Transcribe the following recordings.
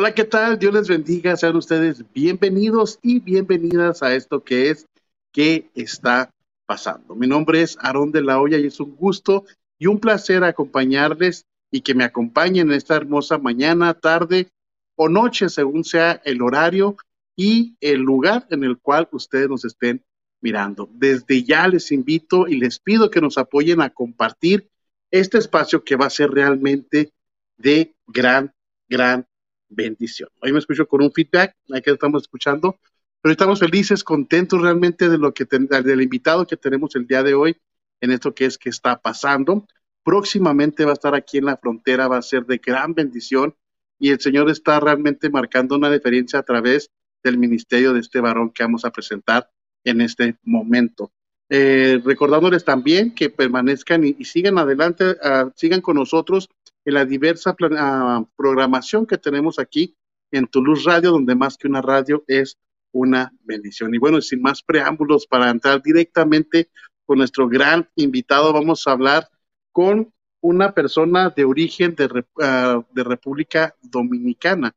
Hola, ¿qué tal? Dios les bendiga. Sean ustedes bienvenidos y bienvenidas a esto que es ¿Qué está pasando? Mi nombre es Aarón de la Hoya y es un gusto y un placer acompañarles y que me acompañen en esta hermosa mañana, tarde o noche, según sea el horario y el lugar en el cual ustedes nos estén mirando. Desde ya les invito y les pido que nos apoyen a compartir este espacio que va a ser realmente de gran, gran bendición. Hoy me escucho con un feedback, aquí estamos escuchando, pero estamos felices, contentos realmente de lo que del invitado que tenemos el día de hoy en esto que es que está pasando. Próximamente va a estar aquí en la frontera, va a ser de gran bendición y el Señor está realmente marcando una diferencia a través del ministerio de este varón que vamos a presentar en este momento. Eh, recordándoles también que permanezcan y, sigan adelante, ah, sigan con nosotros en la diversa ah, programación que tenemos aquí en Toulouse Radio, donde más que una radio es una bendición. Y bueno, sin más preámbulos, para entrar directamente con nuestro gran invitado, vamos a hablar con una persona de origen de, ah, de República Dominicana,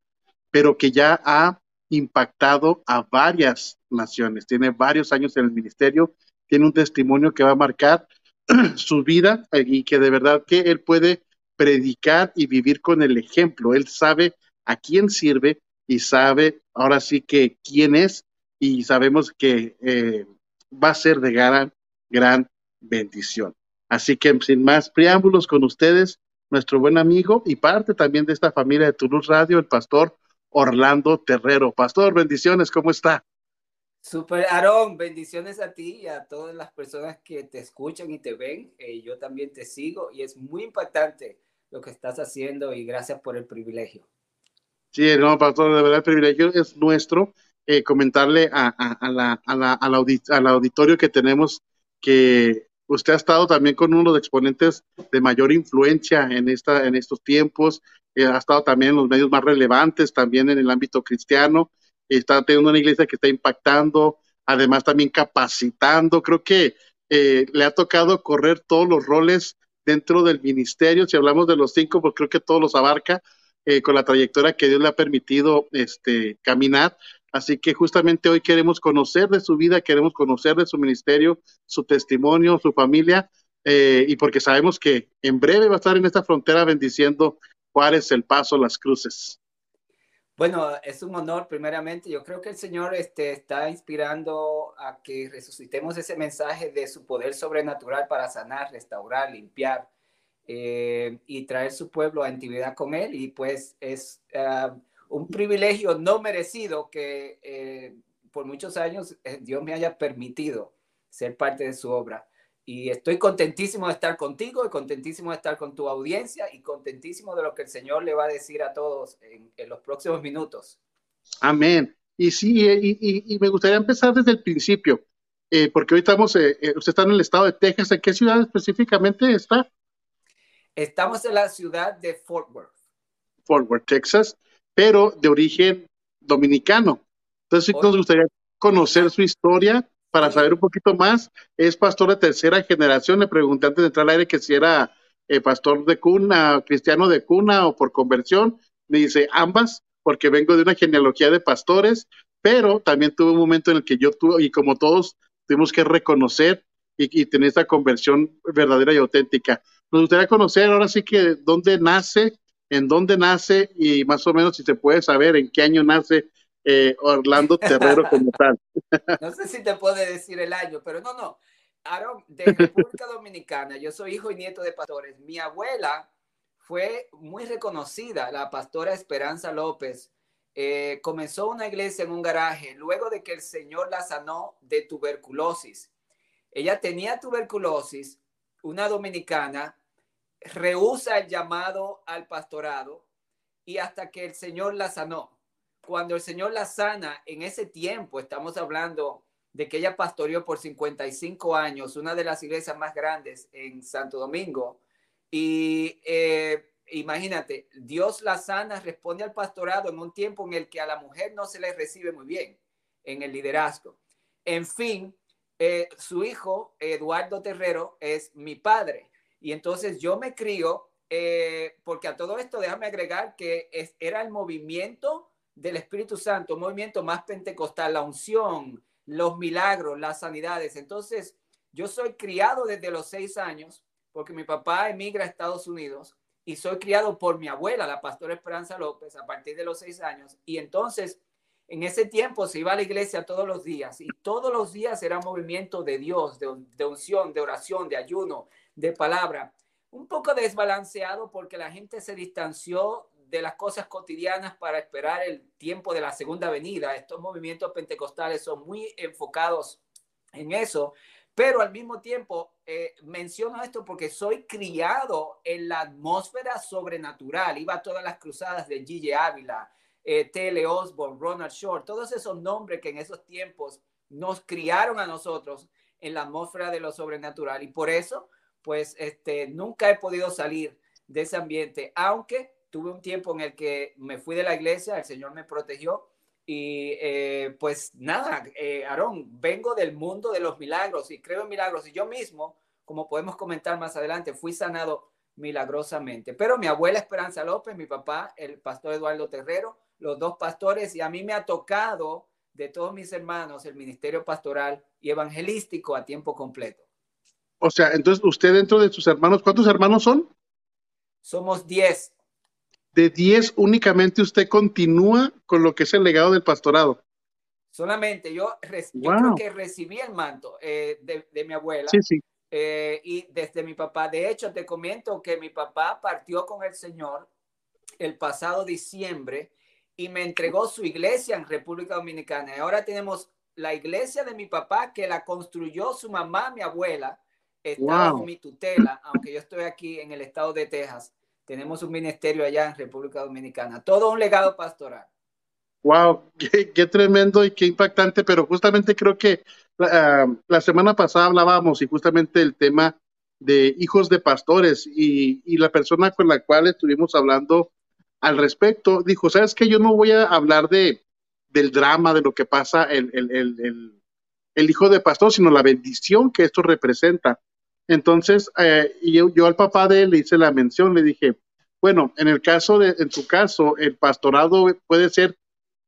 pero que ya ha impactado a varias naciones. Tiene varios años en el ministerio tiene un testimonio que va a marcar su vida y que de verdad que él puede predicar y vivir con el ejemplo. Él sabe a quién sirve y sabe ahora sí que quién es y sabemos que eh, va a ser de gran, gran bendición. Así que sin más preámbulos con ustedes, nuestro buen amigo y parte también de esta familia de Toulouse Radio, el pastor Orlando Terrero. Pastor, bendiciones, ¿cómo está? Super Aarón, bendiciones a ti y a todas las personas que te escuchan y te ven. Eh, yo también te sigo y es muy impactante lo que estás haciendo y gracias por el privilegio. Sí, no, pastor, de verdad el privilegio es nuestro. Eh, comentarle a, la, al auditorio que tenemos que usted ha estado también con uno de los exponentes de mayor influencia en, esta, en estos tiempos, eh, ha estado también en los medios más relevantes, también en el ámbito cristiano, está teniendo una iglesia que está impactando, además también capacitando. Creo que eh, le ha tocado correr todos los roles dentro del ministerio. Si hablamos de los cinco, pues creo que todos los abarca eh, con la trayectoria que Dios le ha permitido este, caminar. Así que justamente hoy queremos conocer de su vida, queremos conocer de su ministerio, su testimonio, su familia, eh, y porque sabemos que en breve va a estar en esta frontera bendiciendo Juárez, El Paso, Las Cruces. Bueno, es un honor primeramente. Yo creo que el Señor este, está inspirando a que resucitemos ese mensaje de su poder sobrenatural para sanar, restaurar, limpiar eh, y traer su pueblo a intimidad con Él. Y pues es ah, un privilegio no merecido que eh, por muchos años eh, Dios me haya permitido ser parte de su obra. Y estoy contentísimo de estar contigo y contentísimo de estar con tu audiencia y contentísimo de lo que el Señor le va a decir a todos en, los próximos minutos. Amén. Y sí, eh, y, me gustaría empezar desde el principio, eh, porque hoy estamos, eh, usted está en el estado de Texas. ¿En qué ciudad específicamente está? Estamos en la ciudad de Fort Worth. Fort Worth, Texas, pero de origen dominicano. Entonces, nos gustaría conocer su historia para saber un poquito más. Es pastor de tercera generación. Le pregunté antes de entrar al aire que si era eh, pastor de cuna, cristiano de cuna o por conversión. Me dice ambas, porque vengo de una genealogía de pastores, pero también tuve un momento en el que yo tuve, y como todos, tuvimos que reconocer y, tener esta conversión verdadera y auténtica. Nos gustaría conocer ahora sí que dónde nace, en dónde nace y más o menos si se puede saber en qué año nace eh, Orlando Terrero como tal. No sé si te puede decir el año, pero no, no. Aaron, de República Dominicana, yo soy hijo y nieto de pastores. Mi abuela fue muy reconocida, la pastora Esperanza López. Eh, comenzó una iglesia en un garaje luego de que el Señor la sanó de tuberculosis. Ella tenía tuberculosis, una dominicana, rehúsa el llamado al pastorado y hasta que el Señor la sanó cuando el Señor la sana, en ese tiempo, estamos hablando de que ella pastoreó por 55 años, una de las iglesias más grandes en Santo Domingo. Y eh, imagínate, Dios la sana, responde al pastorado en un tiempo en el que a la mujer no se le recibe muy bien en el liderazgo. En fin, eh, su hijo, Eduardo Terrero, es mi padre. Y entonces yo me crío eh, porque a todo esto déjame agregar que era el movimiento del Espíritu Santo, movimiento más pentecostal, la unción, los milagros, las sanidades. Entonces, yo soy criado desde los seis años, porque mi papá emigra a Estados Unidos y soy criado por mi abuela, la pastora Esperanza López, a partir de los seis años. Y entonces, en ese tiempo se iba a la iglesia todos los días y todos los días era movimiento de Dios, de unción, de oración, de ayuno, de palabra un poco desbalanceado porque la gente se distanció de las cosas cotidianas para esperar el tiempo de la segunda venida. Estos movimientos pentecostales son muy enfocados en eso, pero al mismo tiempo eh, menciono esto porque soy criado en la atmósfera sobrenatural. Iba a todas las cruzadas de Gigi Ávila, eh, T.L. Osborne, Ronald Short, todos esos nombres que en esos tiempos nos criaron a nosotros en la atmósfera de lo sobrenatural. Y por eso pues este, nunca he podido salir de ese ambiente, aunque tuve un tiempo en el que me fui de la iglesia, el Señor me protegió y eh, pues nada, eh, Aarón, vengo del mundo de los milagros y creo en milagros y yo mismo, como podemos comentar más adelante, fui sanado milagrosamente. Pero mi abuela Esperanza López, mi papá, el pastor Eduardo Terrero, los dos pastores y a mí me ha tocado de todos mis hermanos el ministerio pastoral y evangelístico a tiempo completo. O sea, entonces usted dentro de sus hermanos, ¿cuántos hermanos son? Somos diez. De diez, únicamente usted continúa con lo que es el legado del pastorado. Solamente yo, creo que recibí el manto eh, de, mi abuela. Sí, sí. Eh, y desde mi papá. De hecho, te comento que mi papá partió con el Señor el pasado diciembre y me entregó su iglesia en República Dominicana. Y ahora tenemos la iglesia de mi papá que la construyó su mamá, mi abuela, está bajo mi tutela, aunque yo estoy aquí en el estado de Texas. Tenemos un ministerio allá en República Dominicana. Todo un legado pastoral. Wow, qué, tremendo y qué impactante, pero justamente creo que ah, la semana pasada hablábamos y justamente el tema de hijos de pastores y, y, la persona con la cual estuvimos hablando al respecto dijo, sabes que yo no voy a hablar de, del drama, de lo que pasa el, el, el, el hijo de pastor, sino la bendición que esto representa. Entonces, eh, yo, yo, al papá de él le hice la mención, le dije, bueno, en el caso de, en su caso, el pastorado puede ser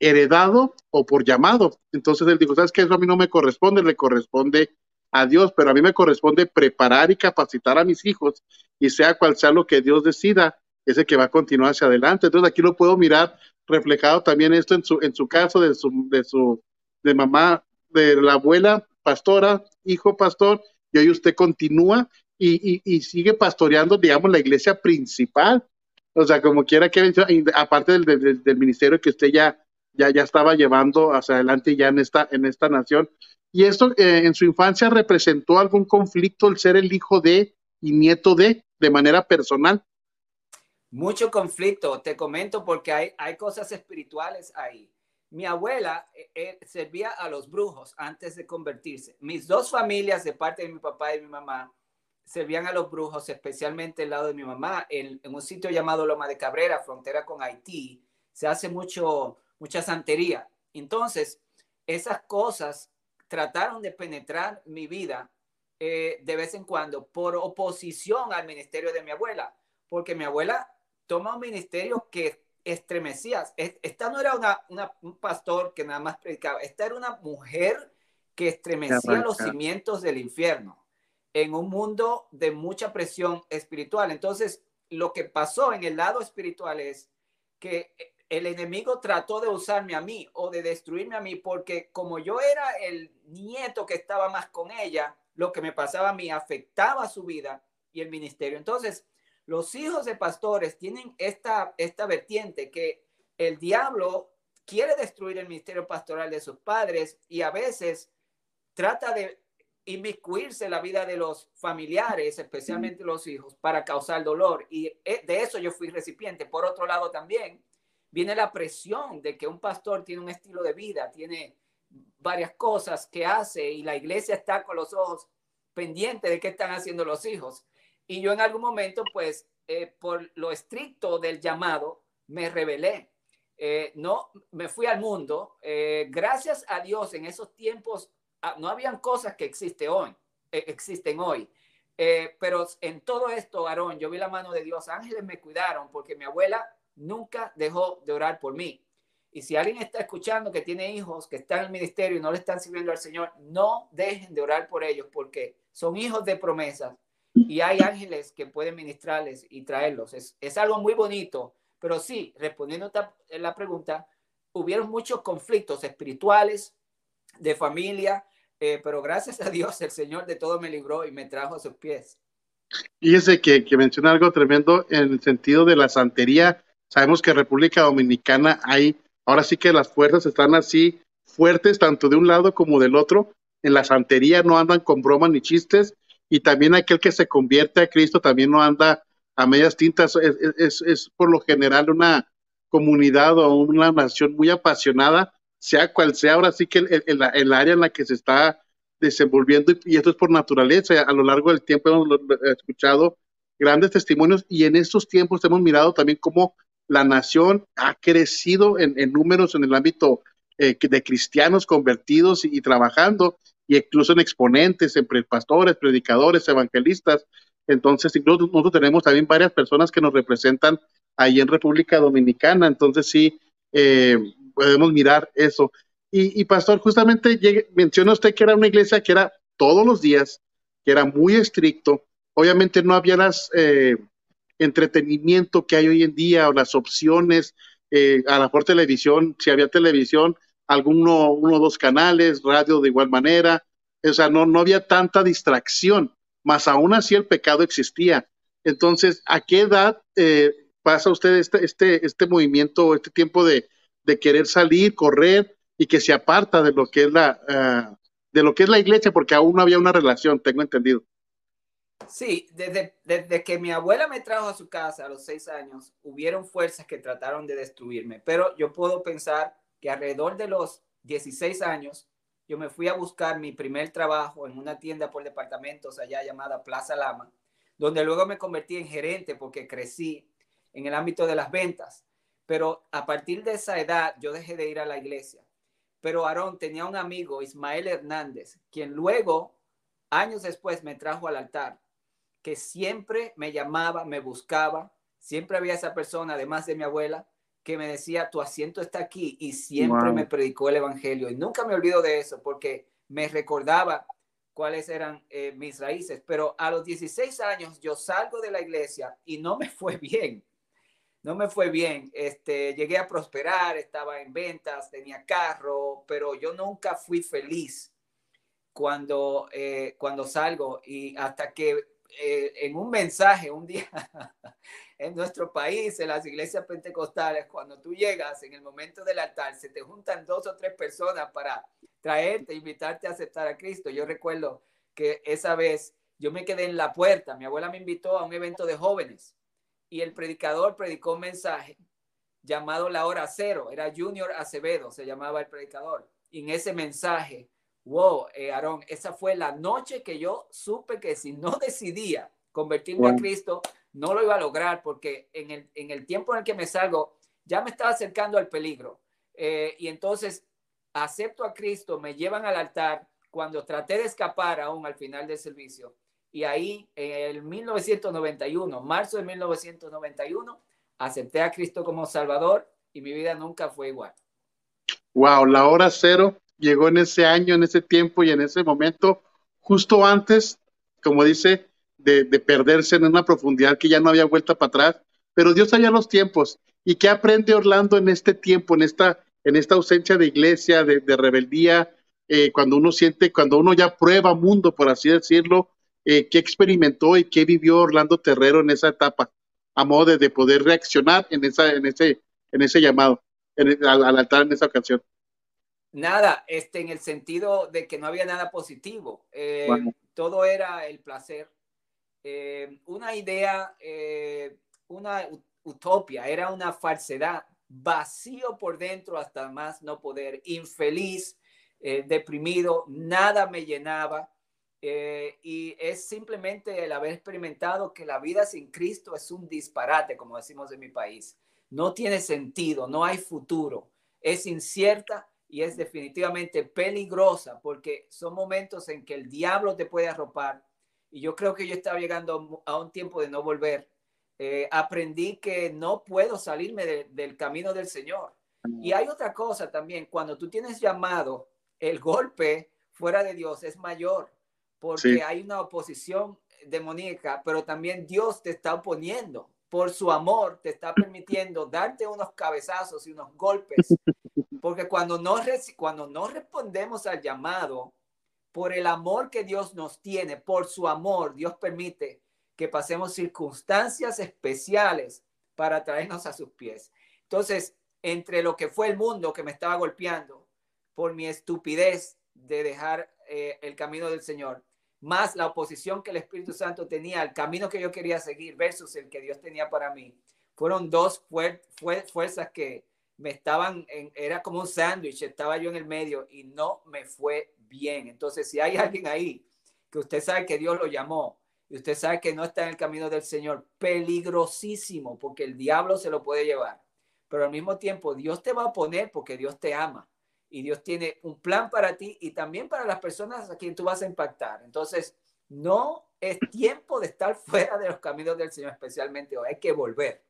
heredado o por llamado. Entonces él dijo, ¿sabes qué? Eso a mí no me corresponde, le corresponde a Dios, pero a mí me corresponde preparar y capacitar a mis hijos y sea cual sea lo que Dios decida, ese que va a continuar hacia adelante. Entonces aquí lo puedo mirar reflejado también esto en su, en su caso de su, de su, de mamá, de la abuela pastora, hijo pastor, y hoy usted continúa y, sigue pastoreando, digamos, la iglesia principal. O sea, como quiera que, aparte del, del, ministerio que usted ya, ya, ya estaba llevando hacia adelante ya en esta, en esta nación. ¿Y esto eh, en su infancia representó algún conflicto el ser el hijo de y nieto de, de manera personal? Mucho conflicto, te comento, porque hay, hay cosas espirituales ahí. Mi abuela eh, eh, servía a los brujos antes de convertirse. Mis dos familias, de parte de mi papá y mi mamá, servían a los brujos, especialmente el lado de mi mamá, en, un sitio llamado Loma de Cabrera, frontera con Haití. Se hace mucho, mucha santería. Entonces, esas cosas trataron de penetrar mi vida eh, de vez en cuando por oposición al ministerio de mi abuela, porque mi abuela toma un ministerio que estremecías. Esta no era una, un pastor que nada más predicaba, esta era una mujer que estremecía los cimientos del infierno en un mundo de mucha presión espiritual. Entonces, lo que pasó en el lado espiritual es que el enemigo trató de usarme a mí o de destruirme a mí porque como yo era el nieto que estaba más con ella, lo que me pasaba a mí afectaba su vida y el ministerio. Entonces, los hijos de pastores tienen esta, esta vertiente que el diablo quiere destruir el ministerio pastoral de sus padres y a veces trata de inmiscuirse en la vida de los familiares, especialmente los hijos, para causar dolor. Y eh, de eso yo fui recipiente. Por otro lado, también viene la presión de que un pastor tiene un estilo de vida, tiene varias cosas que hace y la iglesia está con los ojos pendientes de qué están haciendo los hijos. Y yo en algún momento, pues, eh, por lo estricto del llamado, me rebelé. Eh, no, me fui al mundo. Eh, gracias a Dios, en esos tiempos ah, no habían cosas que existe hoy, existen hoy. Eh, pero en todo esto, Aarón, yo vi la mano de Dios. Ángeles me cuidaron porque mi abuela nunca dejó de orar por mí. Y si alguien está escuchando que tiene hijos que están en el ministerio y no le están sirviendo al Señor, no dejen de orar por ellos porque son hijos de promesas y hay ángeles que pueden ministrarles y traerlos. Es, es algo muy bonito, pero sí, respondiendo a la pregunta, hubieron muchos conflictos espirituales, de familia, eh, pero gracias a Dios el Señor de todo me libró y me trajo a sus pies. Fíjese que, que menciona algo tremendo en el sentido de la santería. Sabemos que en República Dominicana hay Ahora sí que las fuerzas están así fuertes, tanto de un lado como del otro. En la santería no andan con bromas ni chistes. Y también aquel que se convierte a Cristo también no anda a medias tintas. Es, por lo general una comunidad o una nación muy apasionada, sea cual sea. Ahora sí que el, el, área en la que se está desenvolviendo, y esto es por naturaleza, a lo largo del tiempo hemos escuchado grandes testimonios y en estos tiempos hemos mirado también cómo la nación ha crecido en, números en el ámbito eh, de cristianos convertidos y, trabajando, y incluso en exponentes, entre pastores, predicadores, evangelistas. Entonces, incluso nosotros tenemos también varias personas que nos representan ahí en República Dominicana. Entonces, sí, eh, podemos mirar eso. Y, pastor, justamente menciona usted que era una iglesia que era todos los días, que era muy estricto. Obviamente no había las, eh, entretenimiento que hay hoy en día o las opciones, eh, a la por televisión, si había televisión, alguno, uno o dos canales, radio de igual manera, o sea, no, no había tanta distracción, más aún así el pecado existía. Entonces, ¿a qué edad eh, pasa usted este, este, este movimiento, este tiempo de, de, querer salir, correr y que se aparta de lo que es la, uh, de lo que es la iglesia, porque aún no había una relación, tengo entendido. Sí, desde, desde que mi abuela me trajo a su casa a los seis años, hubieron fuerzas que trataron de destruirme, pero yo puedo pensar que alrededor de los 16 años, yo me fui a buscar mi primer trabajo en una tienda por departamentos allá llamada Plaza Lama, donde luego me convertí en gerente porque crecí en el ámbito de las ventas. Pero a partir de esa edad yo dejé de ir a la iglesia. Pero Aarón tenía un amigo, Ismael Hernández, quien luego, años después, me trajo al altar que siempre me llamaba, me buscaba, siempre había esa persona, además de mi abuela, que me decía, tu asiento está aquí y siempre me predicó el Evangelio. Y nunca me olvido de eso porque me recordaba cuáles eran eh, mis raíces. Pero a los 16 años yo salgo de la iglesia y no me fue bien. No me fue bien. Este, llegué a prosperar, estaba en ventas, tenía carro, pero yo nunca fui feliz cuando, eh, cuando salgo y hasta que eh, en un mensaje un día en nuestro país, en las iglesias pentecostales, cuando tú llegas en el momento del altar, se te juntan dos o tres personas para traerte, invitarte a aceptar a Cristo. Yo recuerdo que esa vez yo me quedé en la puerta, mi abuela me invitó a un evento de jóvenes y el predicador predicó un mensaje llamado La Hora Cero, era Junior Acevedo, se llamaba el predicador. Y en ese mensaje wow, eh, Aarón, esa fue la noche que yo supe que si no decidía convertirme a Cristo, no lo iba a lograr porque en el, en el tiempo en el que me salgo, ya me estaba acercando al peligro. Eh, y entonces acepto a Cristo, me llevan al altar cuando traté de escapar aún al final del servicio. Y ahí, en el 1991, marzo de 1991, acepté a Cristo como Salvador y mi vida nunca fue igual. Wow, la hora cero llegó en ese año, en ese tiempo y en ese momento, justo antes, como dice, de, perderse en una profundidad que ya no había vuelta para atrás, pero Dios sabía los tiempos. ¿Y qué aprende Orlando en este tiempo, en esta, en esta ausencia de iglesia, de, rebeldía, eh, cuando uno siente, cuando uno ya prueba mundo, por así decirlo, eh, qué experimentó y qué vivió Orlando Terrero en esa etapa, a modo de, poder reaccionar en, esa, en, ese, en ese llamado, al altar en esa ocasión? Nada, este, en el sentido de que no había nada positivo. Eh, todo era el placer. Eh, una idea, eh, una utopia, era una falsedad, vacío por dentro hasta más no poder, infeliz, deprimido, nada me llenaba. y es simplemente el haber experimentado que la vida sin Cristo es un disparate, como decimos en mi país. No tiene sentido, no hay futuro, es incierta y es definitivamente peligrosa porque son momentos en que el diablo te puede arropar y yo creo que yo estaba llegando a un tiempo de no volver. Eh, aprendí que no puedo salirme del camino del Señor. Y hay otra cosa también, cuando tú tienes llamado, el golpe fuera de Dios es mayor, porque hay una oposición demoníaca, pero también Dios te está oponiendo. Por su amor te está permitiendo darte unos cabezazos y unos golpes, porque cuando no, cuando no respondemos al llamado, por el amor que Dios nos tiene, por su amor, Dios permite que pasemos circunstancias especiales para traernos a sus pies. Entonces, entre lo que fue el mundo que me estaba golpeando por mi estupidez de dejar eh, el camino del Señor, más la oposición que el Espíritu Santo tenía al camino que yo quería seguir versus el que Dios tenía para mí, fueron dos fuerzas que me estaban, en, era como un sándwich, estaba yo en el medio y no me fue bien. Entonces, si hay alguien ahí que usted sabe que Dios lo llamó y usted sabe que no está en el camino del Señor, peligrosísimo, porque el diablo se lo puede llevar. Pero al mismo tiempo, Dios te va a poner porque Dios te ama y Dios tiene un plan para ti y también para las personas a quien tú vas a impactar. Entonces, no es tiempo de estar fuera de los caminos del Señor, especialmente hoy. Hay que volver.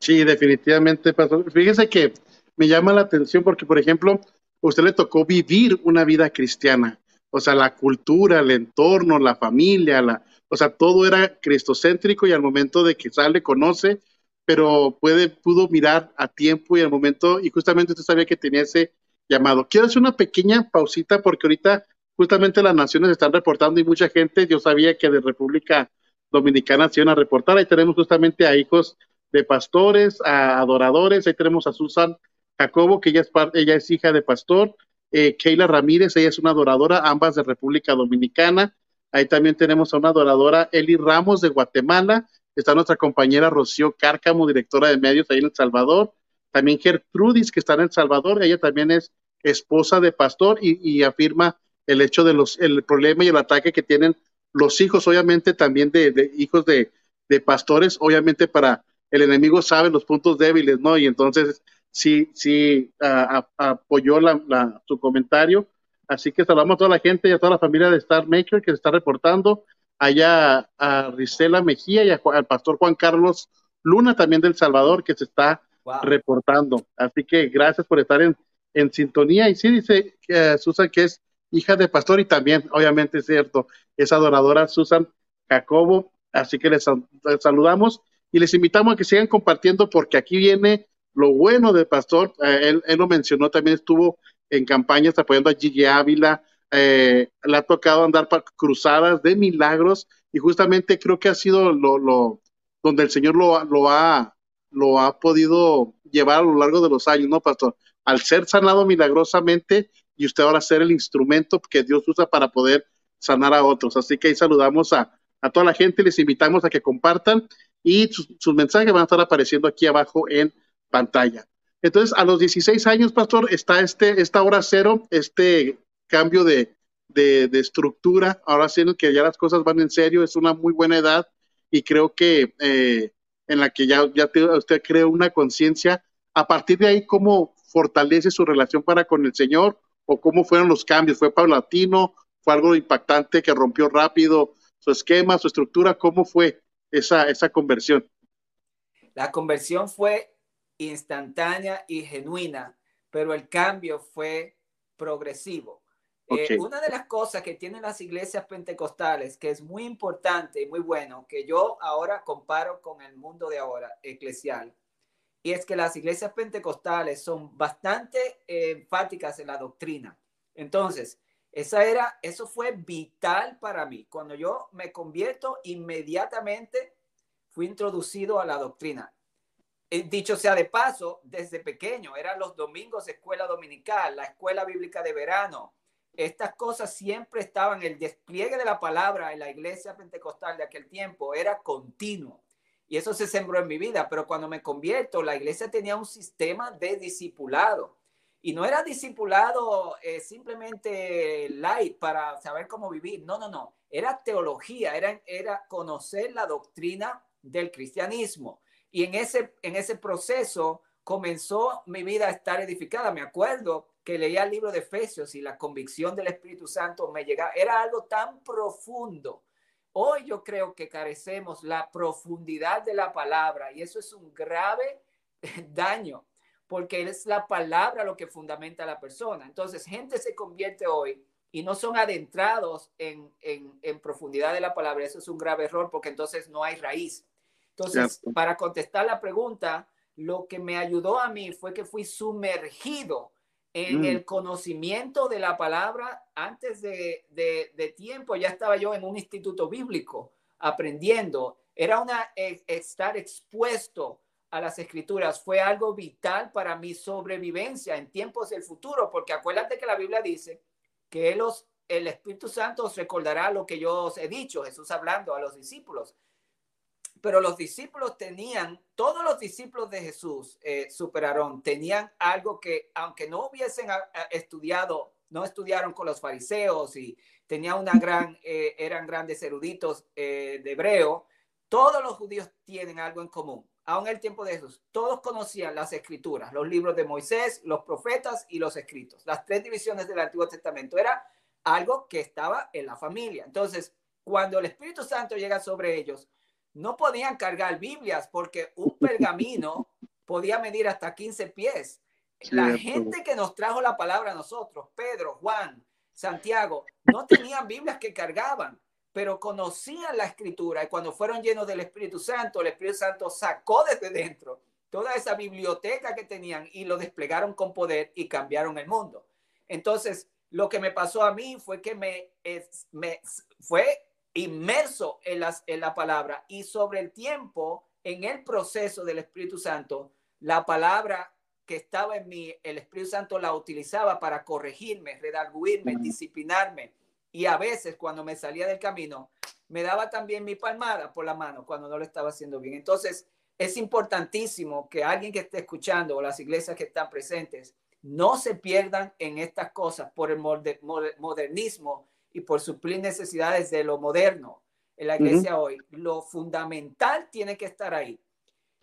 Sí, definitivamente, pastor. Fíjese que me llama la atención porque, por ejemplo, usted le tocó vivir una vida cristiana. O sea, la cultura, el entorno, la familia, la, o sea, todo era cristocéntrico y al momento de que sale, conoce, pero puede, pudo mirar a tiempo y al momento, y justamente usted sabía que tenía ese llamado. Quiero hacer una pequeña pausita porque ahorita justamente las naciones están reportando y mucha gente, yo sabía que de República Dominicana se iban a reportar, ahí tenemos justamente a hijos de pastores, a adoradores, ahí tenemos a Susan Jacobo, que ella es, ella es hija de pastor, eh, Keila Ramírez, ella es una adoradora, ambas de República Dominicana. Ahí también tenemos a una adoradora, Eli Ramos de Guatemala. Está nuestra compañera Rocío Cárcamo, directora de medios ahí en El Salvador. También Gertrudis, que está en El Salvador. Ella también es esposa de pastor y, afirma el hecho de los, el problema y el ataque que tienen los hijos, obviamente también de, hijos de, de, pastores, obviamente para el enemigo sabe los puntos débiles, ¿no? Y entonces sí, sí apoyó la, su comentario. Así que saludamos a toda la gente y a toda la familia de Star Maker que se está reportando. Allá a Risela Mejía y al pastor Juan Carlos Luna, también del Salvador, que se está reportando. Así que gracias por estar en, en sintonía. Y sí, dice uh, Susan que es hija de pastor y también, obviamente es cierto, es adoradora Susan Jacobo. Así que les saludamos y les invitamos a que sigan compartiendo porque aquí viene lo bueno del pastor, eh, él, lo mencionó, también estuvo en campañas apoyando a Gigi Ávila, eh, le ha tocado andar para cruzadas de milagros y justamente creo que ha sido lo, lo donde el Señor lo, lo, ha, lo ha podido llevar a lo largo de los años, ¿no, pastor? Al ser sanado milagrosamente y usted ahora ser el instrumento que Dios usa para poder sanar a otros. Así que ahí saludamos a, a toda la gente, les invitamos a que compartan y sus, sus mensajes van a estar apareciendo aquí abajo en pantalla. Entonces, a los 16 años, pastor, está este, esta hora cero, este cambio de, de, estructura, ahora sí que ya las cosas van en serio, es una muy buena edad y creo que eh, en la que ya, ya usted crea una conciencia, a partir de ahí, ¿cómo fortalece su relación para con el Señor o cómo fueron los cambios? ¿Fue paulatino? ¿Fue algo impactante que rompió rápido su esquema, su estructura? ¿Cómo fue esa, esa conversión? La conversión fue instantánea y genuina, pero el cambio fue progresivo. Eh, una de las cosas que tienen las iglesias pentecostales, que es muy importante y muy bueno, que yo ahora comparo con el mundo de ahora, eclesial, y es que las iglesias pentecostales son bastante eh, enfáticas en la doctrina. Entonces, esa era, eso fue vital para mí. Cuando yo me convierto, inmediatamente fui introducido a la doctrina. Eh, dicho sea de paso, desde pequeño, eran los domingos escuela dominical, la escuela bíblica de verano. Estas cosas siempre estaban, el despliegue de la palabra en la iglesia pentecostal de aquel tiempo era continuo. Y eso se sembró en mi vida, pero cuando me convierto, la iglesia tenía un sistema de discipulado. Y no era discipulado eh, simplemente light para saber cómo vivir. No, no, no. Era teología, era, era conocer la doctrina del cristianismo. Y en ese, en ese proceso comenzó mi vida a estar edificada. Me acuerdo que leía el libro de Efesios y la convicción del Espíritu Santo me llegaba. Era algo tan profundo Hoy yo creo que carecemos la profundidad de la palabra y eso es un grave daño porque es la palabra lo que fundamenta a la persona. Entonces, gente se convierte hoy y no son adentrados en, profundidad de la palabra. Eso es un grave error porque entonces no hay raíz. Entonces, para contestar la pregunta, lo que me ayudó a mí fue que fui sumergido en mm. el conocimiento de la palabra antes de, de, tiempo. Ya estaba yo en un instituto bíblico aprendiendo. Era una eh, estar expuesto a las escrituras fue algo vital para mi sobrevivencia en tiempos del futuro, porque acuérdate que la Biblia dice que los, el Espíritu Santo os recordará lo que yo os he dicho, Jesús hablando a los discípulos. Pero los discípulos tenían, todos los discípulos de Jesús, eh, superaron, tenían algo que, aunque no hubiesen estudiado, no estudiaron con los fariseos y tenían una gran, eh, eran grandes eruditos eh, de hebreo, todos los judíos tienen algo en común aún en el tiempo de Jesús, todos conocían las escrituras, los libros de Moisés, los profetas y los escritos. Las tres divisiones del Antiguo Testamento era algo que estaba en la familia. Entonces, cuando el Espíritu Santo llega sobre ellos, no podían cargar Biblias porque un pergamino podía medir hasta 15 pies. La gente que nos trajo la palabra a nosotros, Pedro, Juan, Santiago, no tenían Biblias que cargaban pero conocían la escritura y cuando fueron llenos del Espíritu Santo, el Espíritu Santo sacó desde dentro toda esa biblioteca que tenían y lo desplegaron con poder y cambiaron el mundo. Entonces, lo que me pasó a mí fue que me, me fue inmerso en, las, en la palabra y sobre el tiempo, en el proceso del Espíritu Santo, la palabra que estaba en mí, el Espíritu Santo la utilizaba para corregirme, redarguirme, disciplinarme, y a veces cuando me salía del camino, me daba también mi palmada por la mano cuando no lo estaba haciendo bien. Entonces, es importantísimo que alguien que esté escuchando o las iglesias que están presentes no se pierdan en estas cosas por el modernismo y por suplir necesidades de lo moderno en la iglesia hoy. Lo fundamental tiene que estar ahí.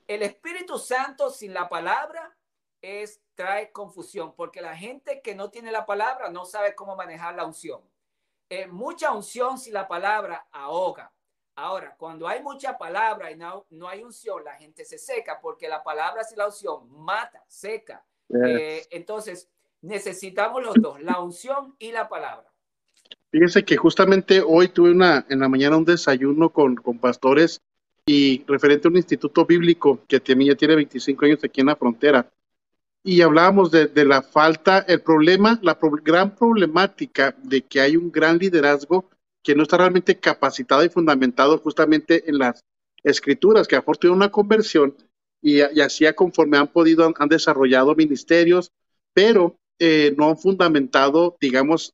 El Espíritu Santo sin la palabra es trae confusión porque la gente que no tiene la palabra no sabe cómo manejar la unción. Eh, mucha unción si la palabra ahoga. Ahora, cuando hay mucha palabra y no, no, hay unción, la gente se seca porque la palabra si la unción mata, seca. Eh, entonces, necesitamos los dos, la unción y la palabra. Fíjense que justamente hoy tuve una, en la mañana un desayuno con, con pastores y referente a un instituto bíblico que ya tiene 25 años aquí en la frontera. Y hablábamos de, la falta, el problema, la gran problemática de que hay un gran liderazgo que no está realmente capacitado y fundamentado justamente en las escrituras, que aportan una conversión y, así conforme han podido, han, desarrollado ministerios, pero eh, no han fundamentado, digamos,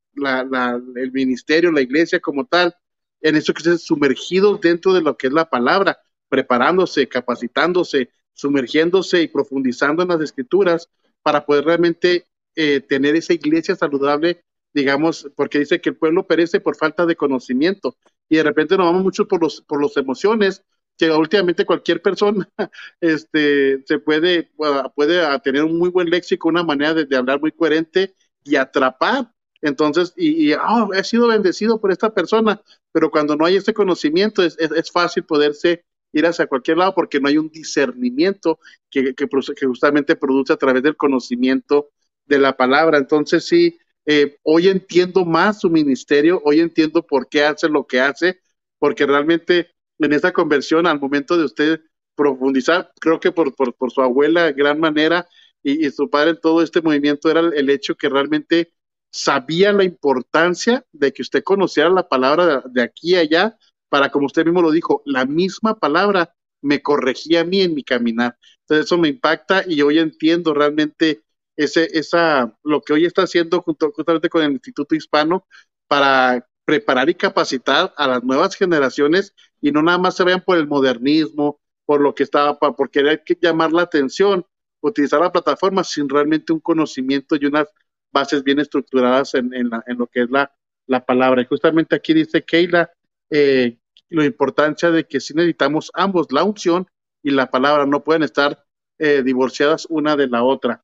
el ministerio, la iglesia como tal, en eso que se sumergidos dentro de lo que es la palabra, preparándose, capacitándose, sumergiéndose y profundizando en las escrituras para poder realmente eh, tener esa iglesia saludable, digamos, porque dice que el pueblo perece por falta de conocimiento. Y de repente nos vamos mucho por los por las emociones, que últimamente cualquier persona este, se puede, puede tener un muy buen léxico, una manera de, hablar muy coherente y atrapar. Entonces, y, y oh, he sido bendecido por esta persona, pero cuando no hay este conocimiento es, es fácil poderse ir hacia cualquier lado porque no hay un discernimiento que, que, justamente produce a través del conocimiento de la palabra. Entonces sí, eh, hoy entiendo más su ministerio, hoy entiendo por qué hace lo que hace, porque realmente en esta conversión, al momento de usted profundizar, creo que por, por, su abuela, de gran manera, y, su padre en todo este movimiento, era el, hecho que realmente sabía la importancia de que usted conociera la palabra de aquí a allá, para, como usted mismo lo dijo, la misma palabra me corregía a mí en mi caminar. Entonces eso me impacta y hoy entiendo realmente ese, esa, lo que hoy está haciendo junto, justamente con el Instituto Hispano para preparar y capacitar a las nuevas generaciones y no nada más se vean por el modernismo, por lo que estaba, por querer llamar la atención, utilizar la plataforma sin realmente un conocimiento y unas bases bien estructuradas en, en, lo que es la, la palabra. Y justamente aquí dice Keila, eh, la importancia de que si necesitamos ambos, la unción y la palabra, no pueden estar eh, divorciadas una de la otra,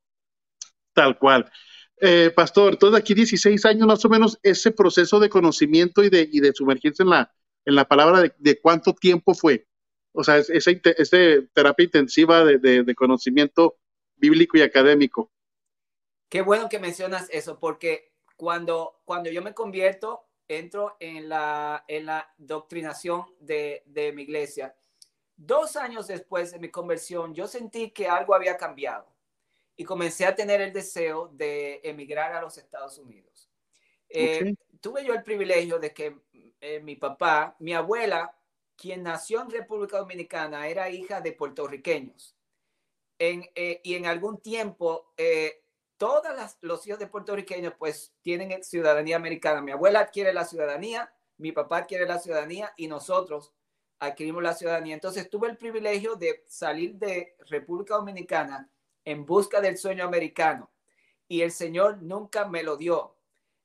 tal cual. Eh, pastor, entonces aquí 16 años más o menos ese proceso de conocimiento y de, y de sumergirse en la, en la palabra de, cuánto tiempo fue. O sea, esa, terapia intensiva de, conocimiento bíblico y académico. Qué bueno que mencionas eso, porque cuando, cuando yo me convierto, entro en la, en la doctrinación de, de mi iglesia. Dos años después de mi conversión, yo sentí que algo había cambiado y comencé a tener el deseo de emigrar a los Estados Unidos. Eh, tuve yo el privilegio de que eh, mi papá, mi abuela, quien nació en República Dominicana, era hija de puertorriqueños. Eh, y en algún tiempo, todos los hijos de puertorriqueños pues tienen ciudadanía americana. Mi abuela adquiere la ciudadanía, mi papá adquiere la ciudadanía y nosotros adquirimos la ciudadanía. Entonces tuve el privilegio de salir de República Dominicana en busca del sueño americano y el Señor nunca me lo dio.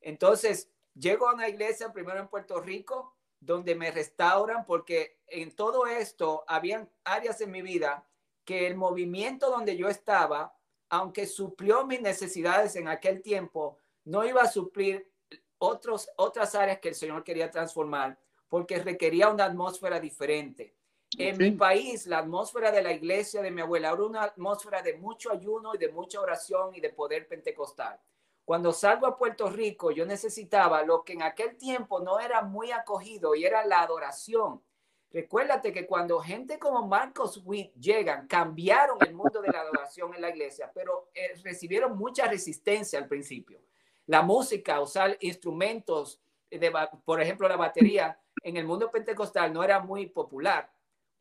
Entonces, llego a una iglesia primero en Puerto Rico donde me restauran porque en todo esto habían áreas en mi vida que el movimiento donde yo estaba, aunque suplió mis necesidades en aquel tiempo, no iba a suplir otros, otras áreas que el Señor quería transformar porque requería una atmósfera diferente. En mi país, la atmósfera de la iglesia de mi abuela era una atmósfera de mucho ayuno y de mucha oración y de poder pentecostal. Cuando salgo a Puerto Rico, yo necesitaba lo que en aquel tiempo no era muy acogido y era la adoración. Recuérdate que cuando gente como Marcos Witt llegan, cambiaron el mundo de la adoración en la iglesia, pero eh, recibieron mucha resistencia al principio. La música, usar instrumentos, de, por ejemplo, la batería, en el mundo pentecostal no era muy popular.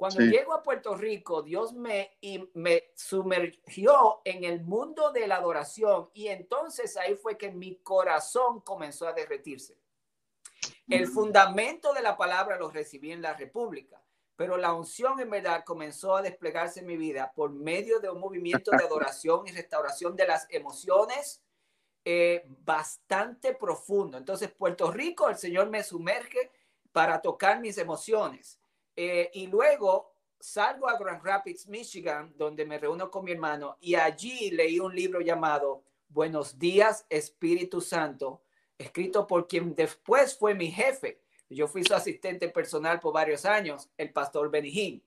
Cuando llego a Puerto Rico, Dios me, y me sumergió en el mundo de la adoración y entonces ahí fue que mi corazón comenzó a derretirse. El mm. fundamento de la palabra lo recibí en la República, pero la unción en verdad comenzó a desplegarse en mi vida por medio de un movimiento de adoración y restauración de las emociones eh, bastante profundo. Entonces, Puerto Rico, el Señor me sumerge para tocar mis emociones eh, y luego salgo a Grand Rapids, Michigan, donde me reúno con mi hermano y allí leí un libro llamado Buenos días, Espíritu Santo, escrito por quien después fue mi jefe. Yo fui su asistente personal por varios años, el pastor Benijín.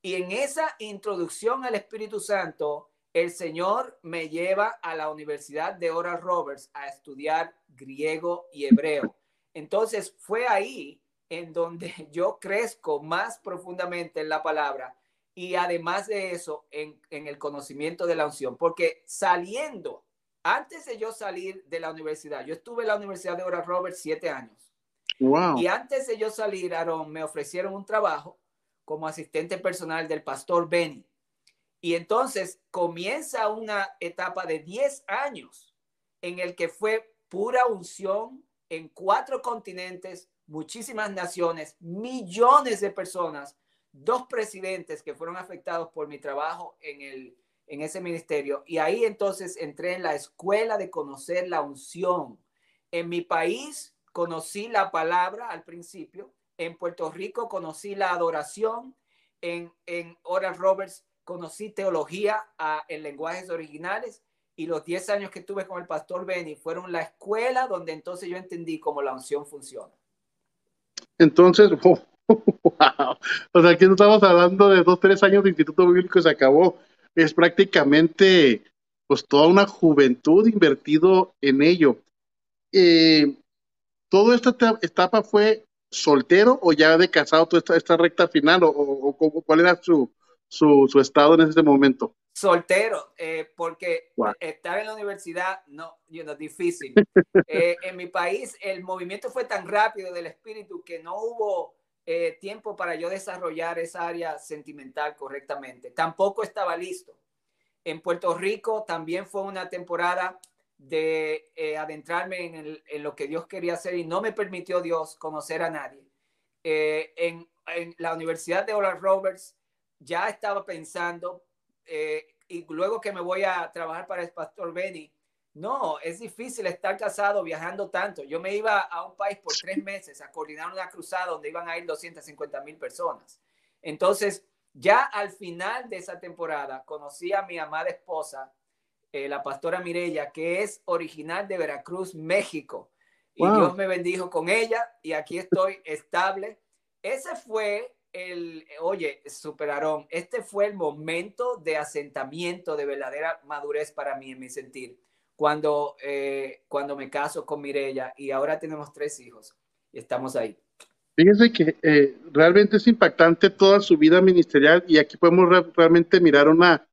Y en esa introducción al Espíritu Santo, el Señor me lleva a la Universidad de Oral Roberts a estudiar griego y hebreo. Entonces fue ahí en donde yo crezco más profundamente en la palabra y además de eso en, el conocimiento de la unción, porque saliendo, antes de yo salir de la universidad, yo estuve en la Universidad de Oral Roberts siete años. Y antes de yo salir, Aaron, me ofrecieron un trabajo como asistente personal del pastor Benny. Y entonces comienza una etapa de 10 años en el que fue pura unción en cuatro continentes, muchísimas naciones, millones de personas, dos presidentes que fueron afectados por mi trabajo en, el, en ese ministerio. Y ahí entonces entré en la escuela de conocer la unción. En mi país conocí la palabra al principio. En Puerto Rico conocí la adoración. En, en Oral Roberts conocí teología en lenguajes originales. Y los 10 años que tuve con el pastor Benny fueron la escuela donde entonces yo entendí cómo la unción funciona. Entonces, o sea, aquí no estamos hablando de dos, tres años de Instituto Bíblico y se acabó. Es prácticamente, pues, toda una juventud invertido en ello. Eh, ¿Toda esta etapa fue soltero o ya de casado toda esta, esta recta final? ¿O, o, cuál era su, su, su, estado en ese momento? Soltero, eh, porque estar en la universidad no, you know, difícil. Eh, en mi país el movimiento fue tan rápido del espíritu que no hubo eh, tiempo para yo desarrollar esa área sentimental correctamente. Tampoco estaba listo. En Puerto Rico también fue una temporada de adentrarme en, en, lo que Dios quería hacer y no me permitió Dios conocer a nadie. En, en, la Universidad de Oral Roberts ya estaba pensando eh, y luego que me voy a trabajar para el pastor Benny, no, es difícil estar casado viajando tanto. Yo me iba a un país por tres meses a coordinar una cruzada donde iban a ir 250 mil personas. Entonces, ya al final de esa temporada, conocí a mi amada esposa, eh, la pastora Mirella, que es original de Veracruz, México. Y Dios me bendijo con ella y aquí estoy estable ese fue el, oye, superaron, este fue el momento de asentamiento de verdadera madurez para mí en mi sentir, cuando, eh, cuando me caso con Mirella y ahora tenemos tres hijos y estamos ahí. Fíjense que eh, realmente es impactante toda su vida ministerial y aquí podemos realmente mirar una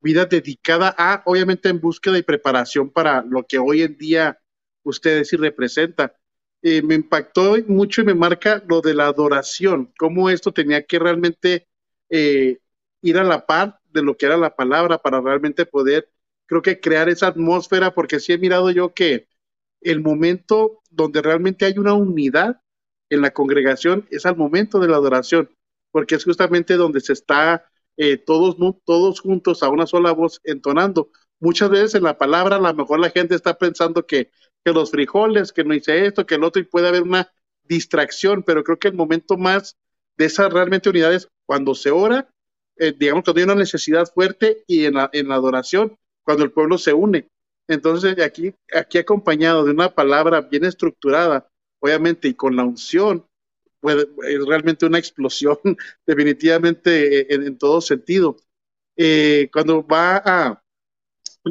vida dedicada a, obviamente, en búsqueda y preparación para lo que hoy en día ustedes sí representa. Eh, me impactó mucho y me marca lo de la adoración, cómo esto tenía que realmente eh, ir a la par de lo que era la palabra para realmente poder, creo que crear esa atmósfera, porque sí he mirado yo que el momento donde realmente hay una unidad en la congregación es al momento de la adoración, porque es justamente donde se está eh, todos, todos juntos a una sola voz entonando. Muchas veces en la palabra a lo mejor la gente está pensando que, que los frijoles, que no hice esto, que el otro, y puede haber una distracción, pero creo que el momento más de esas realmente unidades, cuando se ora, eh, digamos, cuando hay una necesidad fuerte y en la, en la adoración, cuando el pueblo se une. Entonces, aquí, aquí acompañado de una palabra bien estructurada, obviamente, y con la unción, es realmente una explosión, definitivamente eh, en, todo sentido. Eh, cuando va a,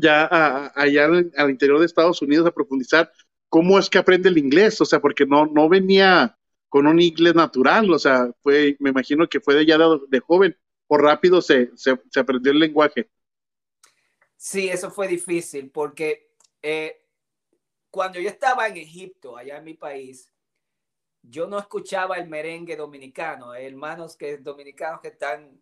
ya allá al, interior de Estados Unidos a profundizar, ¿cómo es que aprende el inglés? O sea, porque no, no venía con un inglés natural, o sea, fue, me imagino que fue de ya de, joven, o rápido se, se, aprendió el lenguaje. Sí, eso fue difícil, porque eh, cuando yo estaba en Egipto, allá en mi país, yo no escuchaba el merengue dominicano. Hermanos que dominicanos que están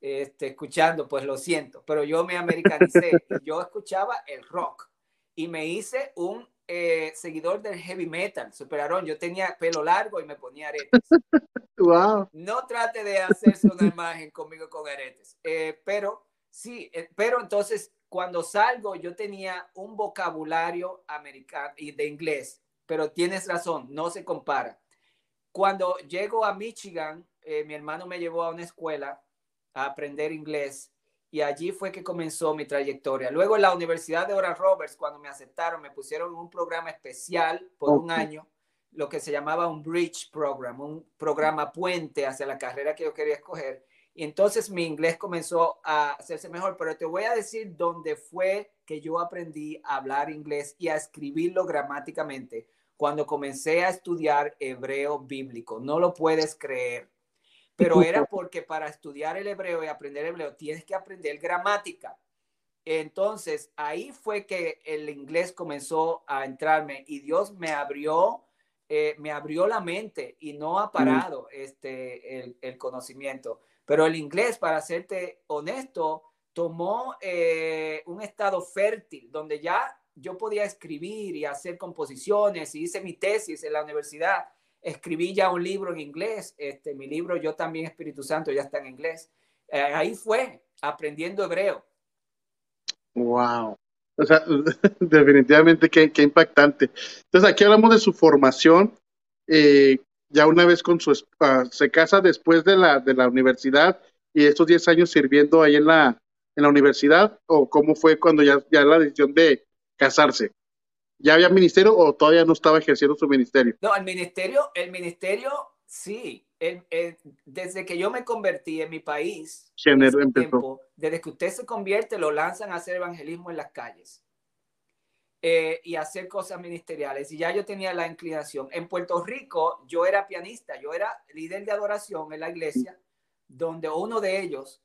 este, escuchando, pues lo siento, pero yo me americanicé. yo escuchaba el rock y me hice un eh, seguidor del heavy metal, superaron. Yo tenía pelo largo y me ponía aretes. Wow. No trate de hacerse una imagen conmigo con aretes, eh, pero sí, eh, pero entonces cuando salgo yo tenía un vocabulario americano y de inglés, pero tienes razón, no se compara. Cuando llego a Michigan, mi hermano me llevó a una escuela a aprender inglés y allí fue que comenzó mi trayectoria. Luego en la Universidad de Oral Roberts, cuando me aceptaron, me pusieron un programa especial por un año, lo que se llamaba un Bridge Program, un programa puente hacia la carrera que yo quería escoger. Y entonces mi inglés comenzó a hacerse mejor, pero te voy a decir dónde fue que yo aprendí a hablar inglés y a escribirlo gramáticamente cuando comencé a estudiar hebreo bíblico. No lo puedes creer. Pero era porque para estudiar el hebreo y aprender hebreo tienes que aprender gramática. Entonces ahí fue que el inglés comenzó a entrarme y Dios me abrió, eh, me abrió la mente y no ha parado este, el, conocimiento. Pero el inglés, para serte honesto, tomó eh, un estado fértil donde ya yo podía escribir y hacer composiciones y hice mi tesis en la universidad. Escribí ya un libro en inglés. Este, mi libro, Yo también Espíritu Santo, ya está en inglés. Eh, ahí fue, aprendiendo hebreo. Wow. O sea, definitivamente qué, qué, impactante. Entonces, aquí hablamos de su formación. Eh, ya una vez con su uh, se casa después de la, de la universidad y estos 10 años sirviendo ahí en la, en la universidad, o cómo fue cuando ya, ya la decisión de, casarse. ¿Ya había ministerio o todavía no estaba ejerciendo su ministerio? No, el ministerio, el ministerio sí. desde que yo me convertí en mi país, desde que usted se convierte, lo lanzan a hacer evangelismo en las calles eh, y hacer cosas ministeriales. Y ya yo tenía la inclinación. En Puerto Rico, yo era pianista, yo era líder de adoración en la iglesia, donde uno de ellos,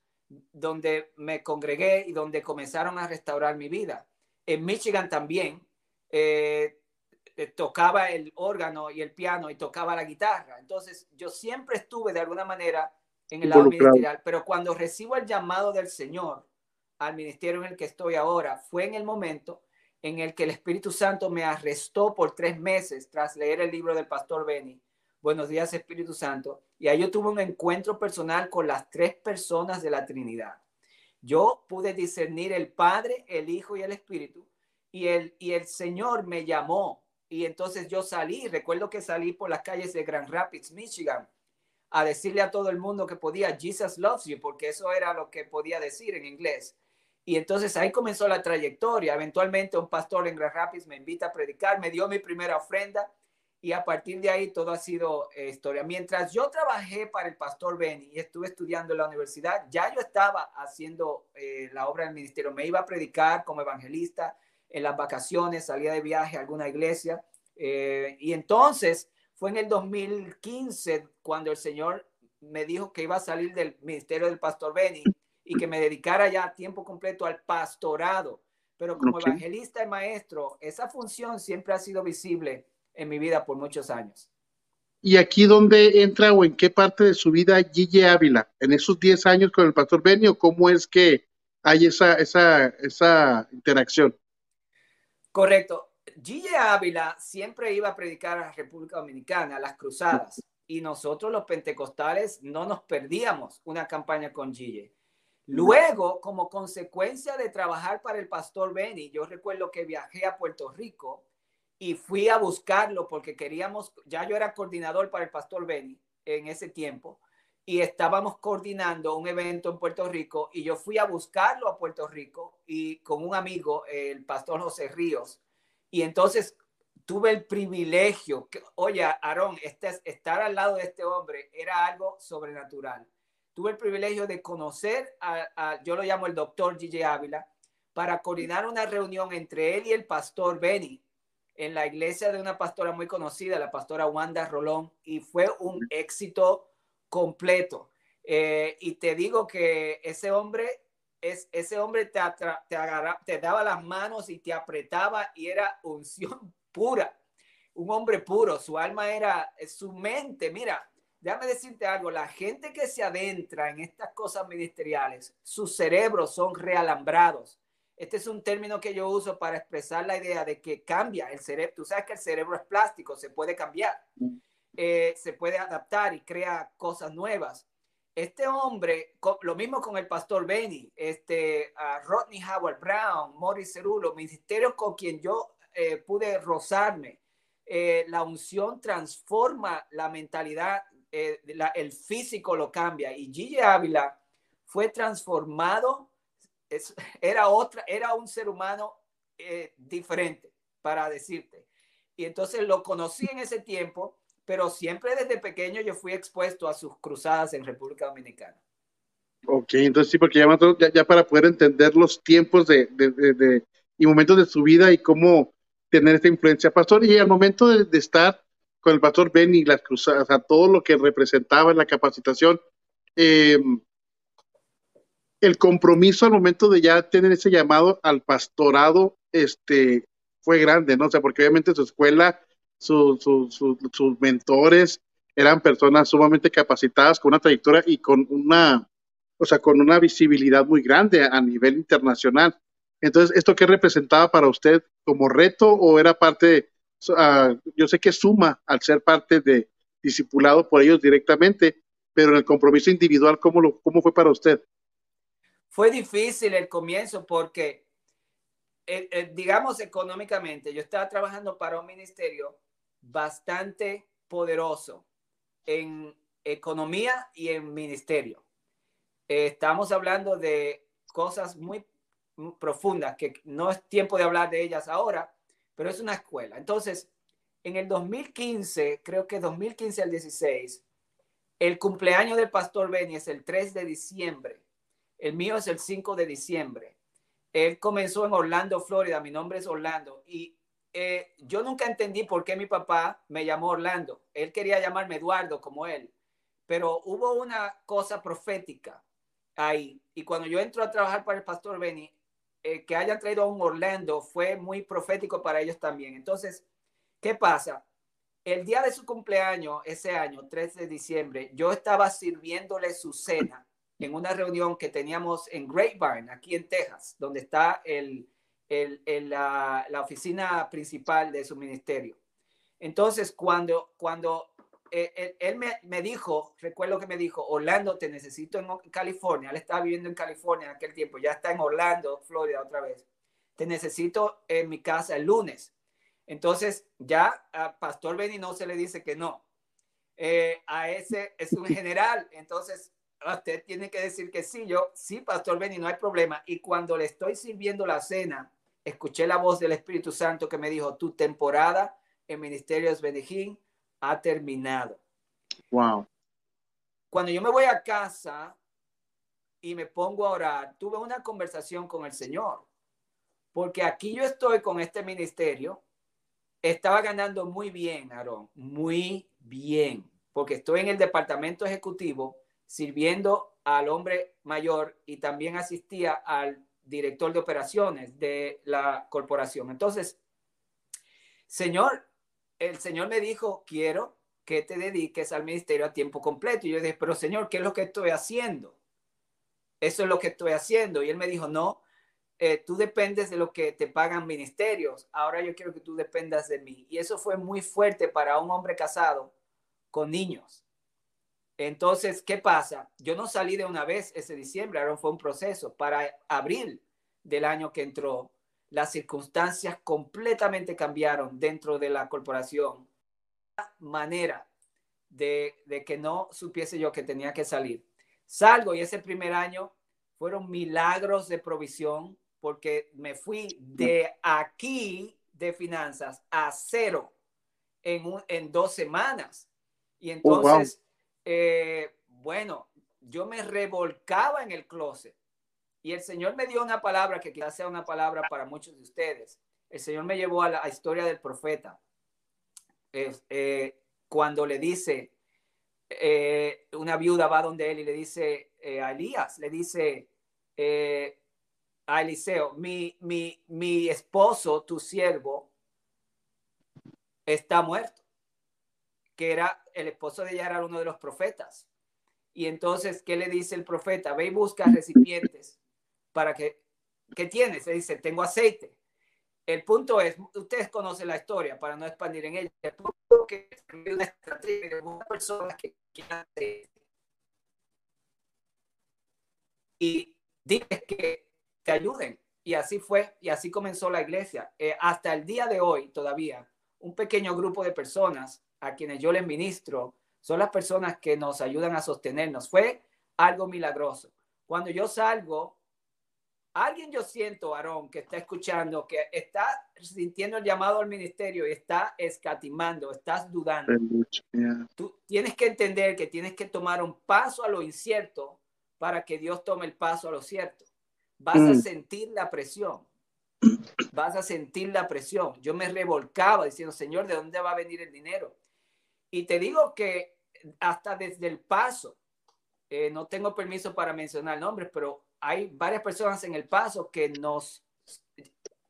donde me congregué y donde comenzaron a restaurar mi vida en Michigan también eh, eh, tocaba el órgano y el piano y tocaba la guitarra. Entonces yo siempre estuve de alguna manera en el lado ministerial, pero cuando recibo el llamado del Señor al ministerio en el que estoy ahora, fue en el momento en el que el Espíritu Santo me arrestó por tres meses tras leer el libro del pastor Benny. Buenos días, Espíritu Santo. Y ahí yo tuve un encuentro personal con las tres personas de la Trinidad yo pude discernir el Padre, el Hijo y el Espíritu, y el, y el Señor me llamó. Y entonces yo salí, recuerdo que salí por las calles de Grand Rapids, Michigan, a decirle a todo el mundo que podía, Jesus loves you, porque eso era lo que podía decir en inglés. Y entonces ahí comenzó la trayectoria. Eventualmente un pastor en Grand Rapids me invita a predicar, me dio mi primera ofrenda y a partir de ahí todo ha sido eh, historia. Mientras yo trabajé para el pastor Benny y estuve estudiando en la universidad, ya yo estaba haciendo eh, la obra del ministerio. Me iba a predicar como evangelista en las vacaciones, salía de viaje a alguna iglesia. Eh, y entonces fue en el 2015 cuando el Señor me dijo que iba a salir del ministerio del pastor Benny y que me dedicara ya a tiempo completo al pastorado. Pero como evangelista y maestro, esa función siempre ha sido visible en mi vida por muchos años. ¿Y aquí dónde entra o en qué parte de su vida Gigi Ávila? ¿En esos 10 años con el pastor Benny o cómo es que hay esa, esa, esa interacción? Correcto. Gigi Ávila siempre iba a predicar a la República Dominicana, a las cruzadas, y nosotros los pentecostales no nos perdíamos una campaña con Gigi. Luego, como consecuencia de trabajar para el pastor Benny, yo recuerdo que viajé a Puerto Rico y fui a buscarlo porque queríamos, ya yo era coordinador para el pastor Benny en ese tiempo y estábamos coordinando un evento en Puerto Rico y yo fui a buscarlo a Puerto Rico y con un amigo, el pastor José Ríos. Y entonces tuve el privilegio, que, oye, Aarón, este, estar al lado de este hombre era algo sobrenatural. Tuve el privilegio de conocer a, yo lo llamo el doctor Gigi Ávila, para coordinar una reunión entre él y el pastor Benny en la iglesia de una pastora muy conocida, la pastora Wanda Rolón, y fue un éxito completo. Eh, y te digo que ese hombre, es, ese hombre te, te, te daba las manos y te apretaba y era unción pura, un hombre puro, su alma era, su mente, mira, déjame decirte algo, la gente que se adentra en estas cosas ministeriales, sus cerebros son realambrados este es un término que yo uso para expresar la idea de que cambia el cerebro. Tú sabes que el cerebro es plástico, se puede cambiar, eh, se puede adaptar y crea cosas nuevas. Este hombre, lo mismo con el pastor Benny, este, Rodney Howard Brown, Morris Cerulo, ministerios con quien yo eh, pude rozarme. Eh, la unción transforma la mentalidad, el físico lo cambia. Y Gigi Ávila fue transformado era otra, era un ser humano diferente, para decirte. Y entonces lo conocí en ese tiempo, pero siempre desde pequeño yo fui expuesto a sus cruzadas en República Dominicana. Ok, entonces sí, porque ya, ya, para poder entender los tiempos de, de, y momentos de su vida y cómo tener esta influencia. Pastor, y al momento de, estar con el pastor Benny, las cruzadas, a todo lo que representaba en la capacitación, eh, el compromiso al momento de ya tener ese llamado al pastorado, este, fue grande, ¿no? O sea, porque obviamente su escuela, sus mentores eran personas sumamente capacitadas, con una trayectoria y con una, o sea, con una visibilidad muy grande a, nivel internacional. Entonces, ¿esto qué representaba para usted como reto o era parte, uh, yo sé que suma al ser parte de discipulado por ellos directamente, pero en el compromiso individual, ¿cómo, lo, cómo fue para usted? Fue difícil el comienzo porque, eh, eh, digamos, económicamente, yo estaba trabajando para un ministerio bastante poderoso en economía y en ministerio. Eh, estamos hablando de cosas muy profundas que no es tiempo de hablar de ellas ahora, pero es una escuela. Entonces, en el 2015, creo que 2015 al 16, el cumpleaños del pastor Benny es el 3 de diciembre el mío es el 5 de diciembre. Él comenzó en Orlando, Florida. Mi nombre es Orlando. Y eh, yo nunca entendí por qué mi papá me llamó Orlando. Él quería llamarme Eduardo como él. Pero hubo una cosa profética ahí. Y cuando yo entro a trabajar para el pastor Benny, eh, que hayan traído a un Orlando fue muy profético para ellos también. Entonces, ¿qué pasa? El día de su cumpleaños, ese año, 3 de diciembre, yo estaba sirviéndole su cena en una reunión que teníamos en Grapevine, aquí en Texas, donde está el, la, oficina principal de su ministerio. Entonces, cuando, cuando eh, él, me, dijo, recuerdo que me dijo, Orlando, te necesito en California. Él estaba viviendo en California en aquel tiempo, ya está en Orlando, Florida otra vez. Te necesito en mi casa el lunes. Entonces, ya a Pastor Benny no se le dice que no. Eh, a ese es un general. Entonces, usted tiene que decir que sí, yo, sí, Pastor Benny, no hay problema. Y cuando le estoy sirviendo la cena, escuché la voz del Espíritu Santo que me dijo, tu temporada en Ministerios Benejín ha terminado. Wow. Cuando yo me voy a casa y me pongo a orar, tuve una conversación con el Señor, porque aquí yo estoy con este ministerio, estaba ganando muy bien, Aarón, muy bien, porque estoy en el departamento ejecutivo sirviendo al hombre mayor y también asistía al director de operaciones de la corporación. Entonces, Señor, el Señor me dijo, quiero que te dediques al ministerio a tiempo completo. Y yo dije, pero Señor, ¿qué es lo que estoy haciendo? Eso es lo que estoy haciendo. Y él me dijo, no, eh, tú dependes de lo que te pagan ministerios. Ahora yo quiero que tú dependas de mí. Y eso fue muy fuerte para un hombre casado con niños. Entonces, ¿qué pasa? Yo no salí de una vez ese diciembre, ahora fue un proceso. Para abril del año que entró, las circunstancias completamente cambiaron dentro de la corporación. Manera de, de que no supiese yo que tenía que salir. Salgo y ese primer año fueron milagros de provisión porque me fui de aquí de finanzas a cero en, en dos semanas. Y oh, entonces, eh, bueno, yo me revolcaba en el closet y el Señor me dio una palabra que quizás sea una palabra para muchos de ustedes. El Señor me llevó a la historia del profeta. Eh, cuando le dice, eh, una viuda va donde él y le dice a Elías, le dice a Eliseo, mi, mi, mi esposo, tu siervo, está muerto que era el esposo de ella era uno de los profetas. Y entonces, ¿qué le dice el profeta? Ve y busca recipientes para que, ¿qué tienes? Le dice, tengo aceite. El punto es, ustedes conocen la historia para no expandir en ella. El punto que una estrategia y dices que te ayuden. Y así fue, y así comenzó la iglesia. Eh, hasta el día de hoy, todavía, un pequeño grupo de personas a quienes yo les ministro son las personas que nos ayudan a sostenernos. Fue algo milagroso. Cuando yo salgo, alguien yo siento, Aarón, que está escuchando, que está sintiendo el llamado al ministerio y está escatimando, estás dudando. Tú tienes que entender que tienes que tomar un paso a lo incierto para que Dios tome el paso a lo cierto. Vas a mm. sentir la presión. Vas a sentir la presión. Yo me revolcaba diciendo, Señor, ¿de dónde va a venir el dinero? Y te digo que hasta desde el paso, eh, no tengo permiso para mencionar nombres, pero hay varias personas en el paso que nos,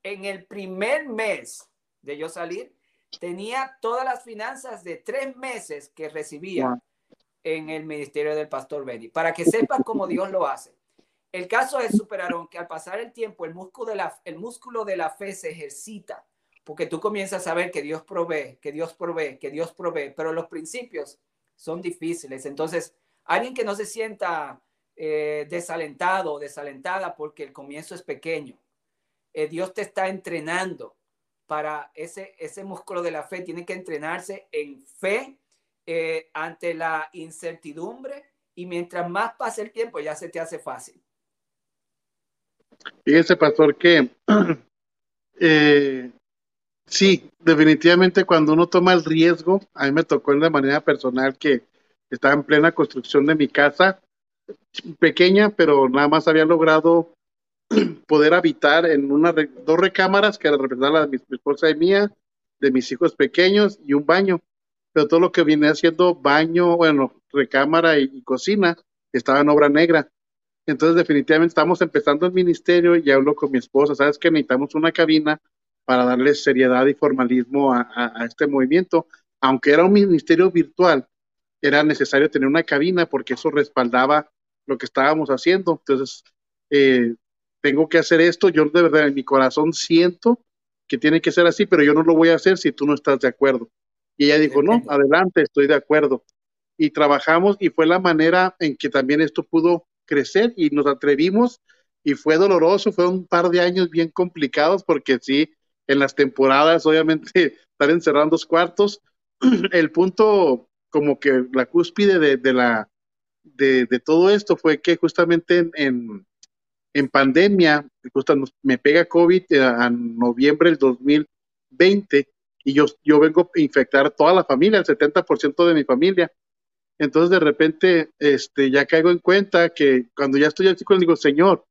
en el primer mes de yo salir, tenía todas las finanzas de tres meses que recibía en el ministerio del pastor Benny, para que sepas cómo Dios lo hace. El caso es, superaron que al pasar el tiempo, el músculo de la, el músculo de la fe se ejercita porque tú comienzas a ver que Dios provee, que Dios provee, que Dios provee, pero los principios son difíciles. Entonces, alguien que no se sienta eh, desalentado o desalentada porque el comienzo es pequeño, eh, Dios te está entrenando para ese, ese músculo de la fe, tiene que entrenarse en fe eh, ante la incertidumbre y mientras más pasa el tiempo ya se te hace fácil. Fíjese, pastor, que Sí, definitivamente cuando uno toma el riesgo, a mí me tocó en la manera personal que estaba en plena construcción de mi casa, pequeña, pero nada más había logrado poder habitar en una dos recámaras que representaban la de mi, esposa y mía, de mis hijos pequeños y un baño. Pero todo lo que vine haciendo, baño, bueno, recámara y, cocina, estaba en obra negra. Entonces, definitivamente estamos empezando el ministerio y hablo con mi esposa, ¿sabes que necesitamos una cabina para darle seriedad y formalismo a, este movimiento. Aunque era un ministerio virtual, era necesario tener una cabina porque eso respaldaba lo que estábamos haciendo. Entonces, eh, tengo que hacer esto. Yo de verdad en mi corazón siento que tiene que ser así, pero yo no lo voy a hacer si tú no estás de acuerdo. Y ella dijo, no, adelante, estoy de acuerdo. Y trabajamos y fue la manera en que también esto pudo crecer y nos atrevimos y fue doloroso, fue un par de años bien complicados porque sí, en las temporadas, obviamente, estar encerrado en dos cuartos. El punto, como que la cúspide de, la, de, todo esto fue que justamente en, en, pandemia, justo me pega COVID en noviembre del 2020 y yo, yo vengo a infectar a toda la familia, el 70% de mi familia. Entonces de repente este, ya caigo en cuenta que cuando ya estoy con digo, Señor,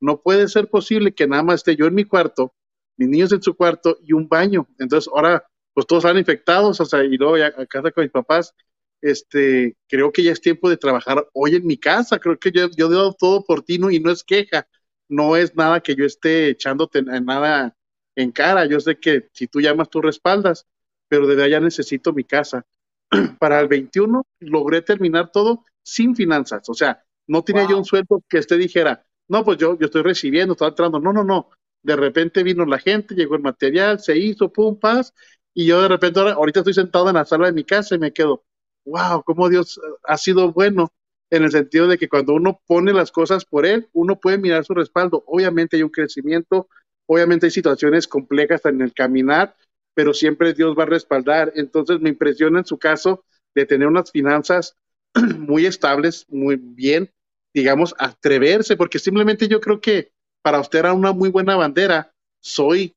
no puede ser posible que nada más esté yo en mi cuarto, mis niños en su cuarto y un baño. Entonces ahora pues todos están infectados, o sea, y luego ya a casa con mis papás, este, creo que ya es tiempo de trabajar hoy en mi casa, creo que yo, yo he dado todo por ti ¿no? y no es queja, no es nada que yo esté echándote nada en cara, yo sé que si tú llamas tú respaldas, pero desde allá necesito mi casa. Para el 21 logré terminar todo sin finanzas, o sea, no tenía yo un sueldo que usted dijera, no, pues yo, yo estoy recibiendo, estoy entrando, no, no, no, de repente vino la gente, llegó el material, se hizo, pum, paz, y yo de repente ahorita estoy sentado en la sala de mi casa y me quedo, wow, cómo Dios ha sido bueno en el sentido de que cuando uno pone las cosas por Él, uno puede mirar su respaldo. Obviamente hay un crecimiento, obviamente hay situaciones complejas en el caminar, pero siempre Dios va a respaldar. Entonces me impresiona en su caso de tener unas finanzas muy estables, muy bien, digamos, atreverse, porque simplemente yo creo que para usted era una muy buena bandera, soy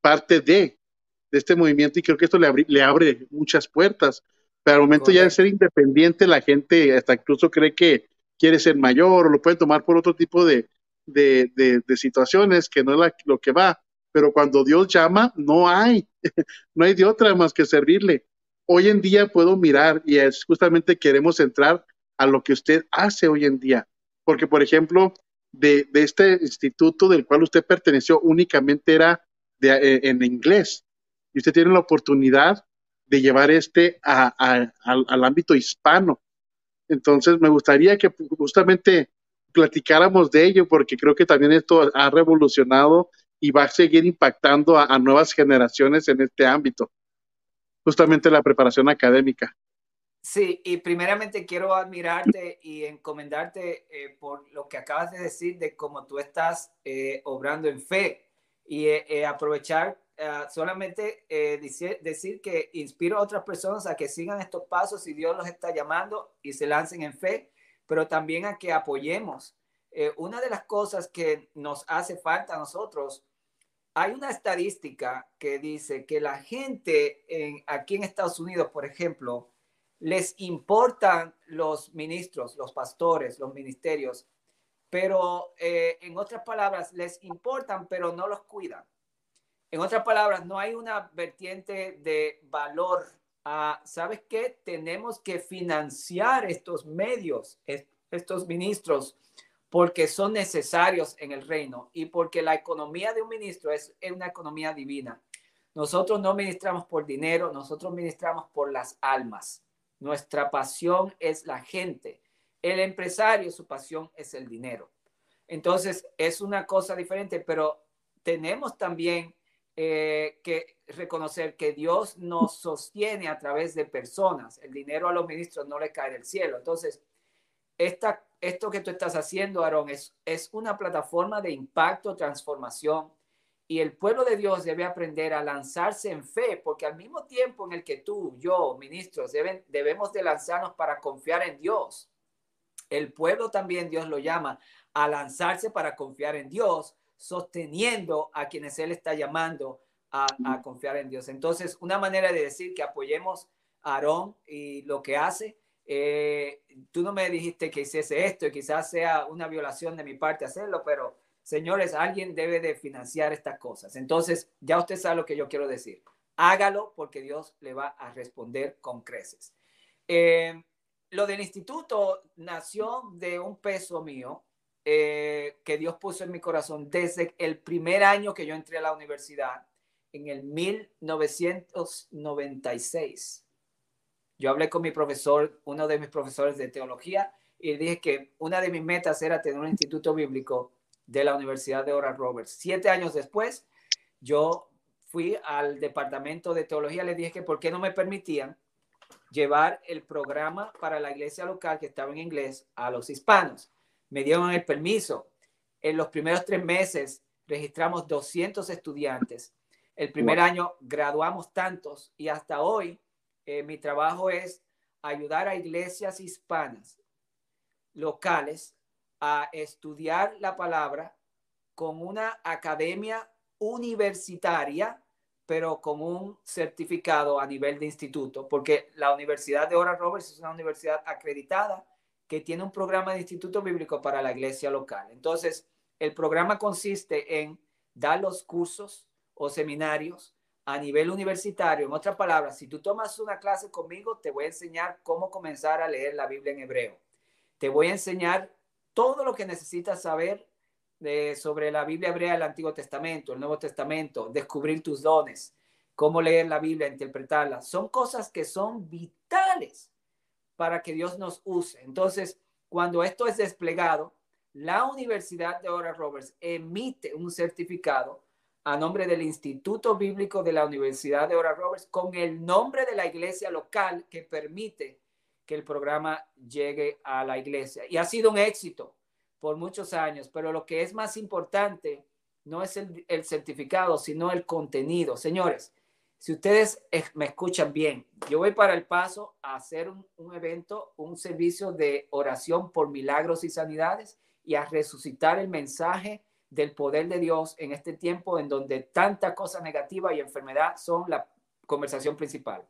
parte de, de este movimiento y creo que esto le, le abre muchas puertas. Pero al momento ya de ser independiente, la gente hasta incluso cree que quiere ser mayor o lo puede tomar por otro tipo de, de, de, situaciones que no es lo que va. Pero cuando Dios llama, no hay, no hay de otra más que servirle. Hoy en día puedo mirar y es justamente queremos entrar a lo que usted hace hoy en día. Porque, por ejemplo, de, de este instituto del cual usted perteneció únicamente era de, eh, en inglés. Y usted tiene la oportunidad de llevar este al, ámbito hispano. Entonces, me gustaría que justamente platicáramos de ello, porque creo que también esto ha revolucionado y va a seguir impactando a, nuevas generaciones en este ámbito, justamente la preparación académica. Sí, y primeramente quiero admirarte y encomendarte eh, por lo que acabas de decir de cómo tú estás eh, obrando en fe y eh, aprovechar eh, solamente decir, que inspiro a otras personas a que sigan estos pasos si Dios los está llamando y se lancen en fe, pero también a que apoyemos. Una de las cosas que nos hace falta a nosotros, hay una estadística que dice que la gente en, aquí en Estados Unidos, por ejemplo, les importan los ministros, los pastores, los ministerios, pero en otras palabras, les importan, pero no los cuidan. En otras palabras, no hay una vertiente de valor. ¿Sabes qué? Tenemos que financiar estos medios, estos ministros, porque son necesarios en el reino y porque la economía de un ministro es, una economía divina. Nosotros no ministramos por dinero, nosotros ministramos por las almas. Nuestra pasión es la gente. El empresario, su pasión es el dinero. Entonces, es una cosa diferente, pero tenemos también eh, que reconocer que Dios nos sostiene a través de personas. El dinero a los ministros no le cae del cielo. Entonces, esta, esto que tú estás haciendo, Aarón, es, es una plataforma de impacto, transformación. Y el pueblo de Dios debe aprender a lanzarse en fe, porque al mismo tiempo en el que tú, yo, ministros, deben, debemos de lanzarnos para confiar en Dios. El pueblo también Dios lo llama a lanzarse para confiar en Dios, sosteniendo a quienes Él está llamando a, confiar en Dios. Entonces, una manera de decir que apoyemos a Aarón y lo que hace, eh, tú no me dijiste que hiciese esto y quizás sea una violación de mi parte hacerlo, pero señores, alguien debe de financiar estas cosas. Entonces, ya usted sabe lo que yo quiero decir. Hágalo porque Dios le va a responder con creces. Eh, lo del instituto nació de un peso mío eh, que Dios puso en mi corazón desde el primer año que yo entré a la universidad, en el 1996. Yo hablé con mi profesor, uno de mis profesores de teología, y dije que una de mis metas era tener un instituto bíblico de la Universidad de Oral Roberts. Siete años después, yo fui al departamento de teología, le dije que por qué no me permitían llevar el programa para la iglesia local que estaba en inglés a los hispanos me dieron el permiso. En los primeros tres meses registramos 200 estudiantes. El primer año graduamos tantos y hasta hoy eh, mi trabajo es ayudar a iglesias hispanas locales a estudiar la palabra con una academia universitaria pero con un certificado a nivel de instituto, porque la Universidad de Oral Roberts es una universidad acreditada que tiene un programa de instituto bíblico para la iglesia local. Entonces, el programa consiste en dar los cursos o seminarios a nivel universitario. En otras palabras, si tú tomas una clase conmigo, te voy a enseñar cómo comenzar a leer la Biblia en hebreo. Te voy a enseñar todo lo que necesitas saber sobre la Biblia hebrea del Antiguo Testamento, el Nuevo Testamento, descubrir tus dones, cómo leer la Biblia, interpretarla. Son cosas que son vitales para que Dios nos use. Entonces, cuando esto es desplegado, la Universidad de Oral Roberts emite un certificado a nombre del Instituto Bíblico de la Universidad de Oral Roberts con el nombre de la iglesia local que permite que el programa llegue a la iglesia. Y ha sido un éxito por muchos años, pero lo que es más importante no es el, certificado, sino el contenido. Señores, si ustedes me escuchan bien, yo voy para el paso a hacer un, un evento, un servicio de oración por milagros y sanidades y a resucitar el mensaje del poder de Dios en este tiempo en donde tanta cosa negativa y enfermedad son la conversación principal.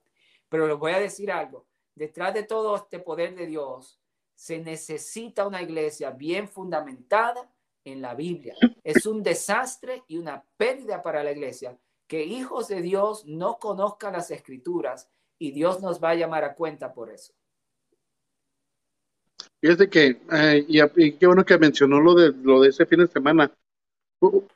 Pero les voy a decir algo, detrás de todo este poder de Dios se necesita una iglesia bien fundamentada en la Biblia. Es un desastre y una pérdida para la iglesia que hijos de Dios no conozcan las escrituras y Dios nos va a llamar a cuenta por eso. Fíjate que, eh, y, qué bueno que mencionó lo de, lo de ese fin de semana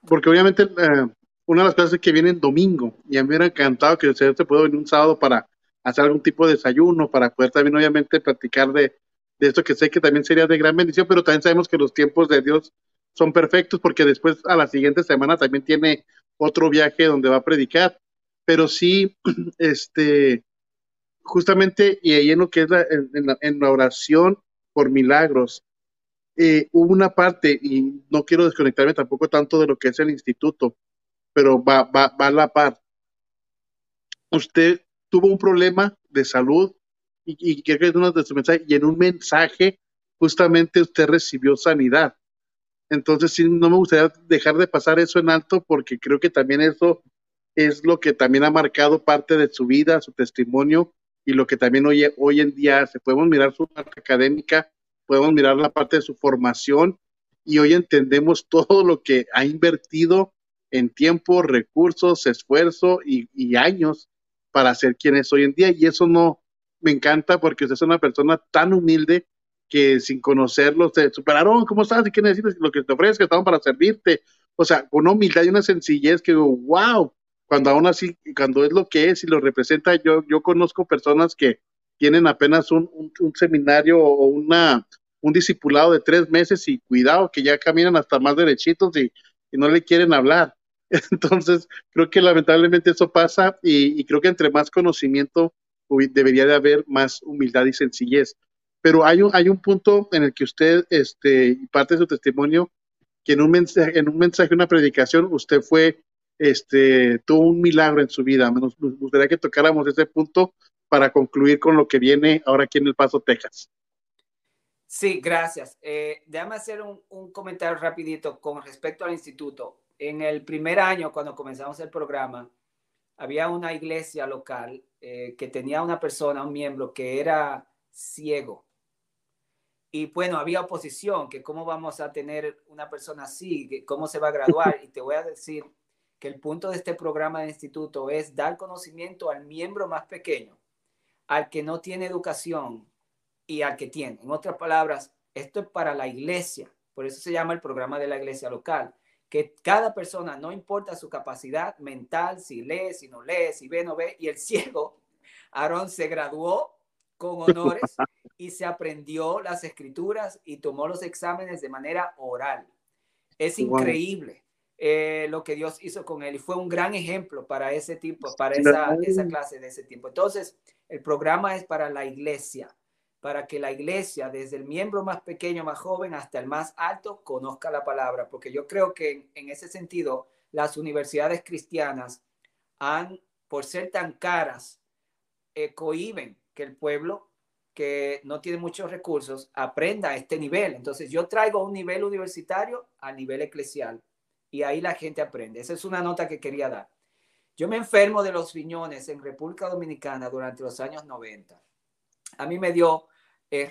porque obviamente eh, una de las cosas es que viene domingo y a mí me hubiera encantado que el Señor se pueda venir un sábado para hacer algún tipo de desayuno, para poder también obviamente platicar de, de esto que sé que también sería de gran bendición, pero también sabemos que los tiempos de Dios son perfectos porque después a la siguiente semana también tiene otro viaje donde va a predicar, pero sí, este, justamente y ahí en lo que es en la oración por milagros, eh, hubo una parte, y no quiero desconectarme tampoco tanto de lo que es el instituto, pero va, va, va a la par. Usted tuvo un problema de salud y, que uno de sus mensajes, y en un mensaje justamente usted recibió sanidad. Entonces, sí, no me gustaría dejar de pasar eso en alto porque creo que también eso es lo que también ha marcado parte de su vida, su testimonio y lo que también hoy, hoy en día hace. Podemos mirar su parte académica, podemos mirar la parte de su formación y hoy entendemos todo lo que ha invertido en tiempo, recursos, esfuerzo y, años para ser quien es hoy en día. Y eso no me encanta porque usted es una persona tan humilde que sin conocerlo, se superaron, ¿cómo estás? ¿Y qué necesitas? Lo que te ofrezco, estamos para servirte. O sea, una humildad y una sencillez que digo, wow, cuando aún así, cuando es lo que es y lo representa, yo, yo conozco personas que tienen apenas un, un, seminario o una, un discipulado de tres meses y cuidado que ya caminan hasta más derechitos y, no le quieren hablar. Entonces, creo que lamentablemente eso pasa y, creo que entre más conocimiento debería de haber más humildad y sencillez. Pero hay un, hay un punto en el que usted, este, parte de su testimonio, que en un mensaje, en un mensaje, una predicación, usted fue, este, tuvo un milagro en su vida. Nos gustaría que tocáramos ese punto para concluir con lo que viene ahora aquí en El Paso, Texas. Sí, gracias. Eh, déjame hacer un, un, comentario rapidito con respecto al instituto. En el primer año, cuando comenzamos el programa, había una iglesia local eh, que tenía una persona, un miembro que era ciego. Y bueno, había oposición, que cómo vamos a tener una persona así, cómo se va a graduar. Y te voy a decir que el punto de este programa de instituto es dar conocimiento al miembro más pequeño al que no tiene educación y al que tiene. En otras palabras, esto es para la iglesia, por eso se llama el programa de la iglesia local, que cada persona, no importa su capacidad mental, si lee, si no lee, si ve, no ve, y el ciego, Aarón se graduó con honores y se aprendió las escrituras y tomó los exámenes de manera oral. Es increíble. Eh, lo que Dios hizo con él y fue un gran ejemplo para ese tipo, para esa, esa clase de ese tiempo. Entonces, el programa es para la iglesia, para que la iglesia, desde el miembro más pequeño, más joven, hasta el más alto, conozca la palabra, porque yo creo que en, ese sentido, las universidades cristianas han, por ser tan caras, eh, cohiben que el pueblo que no tiene muchos recursos aprenda a este nivel. Entonces yo traigo un nivel universitario a nivel eclesial y ahí la gente aprende. Esa es una nota que quería dar. Yo me enfermo de los riñones en República Dominicana durante los años 90. A mí me dio eh,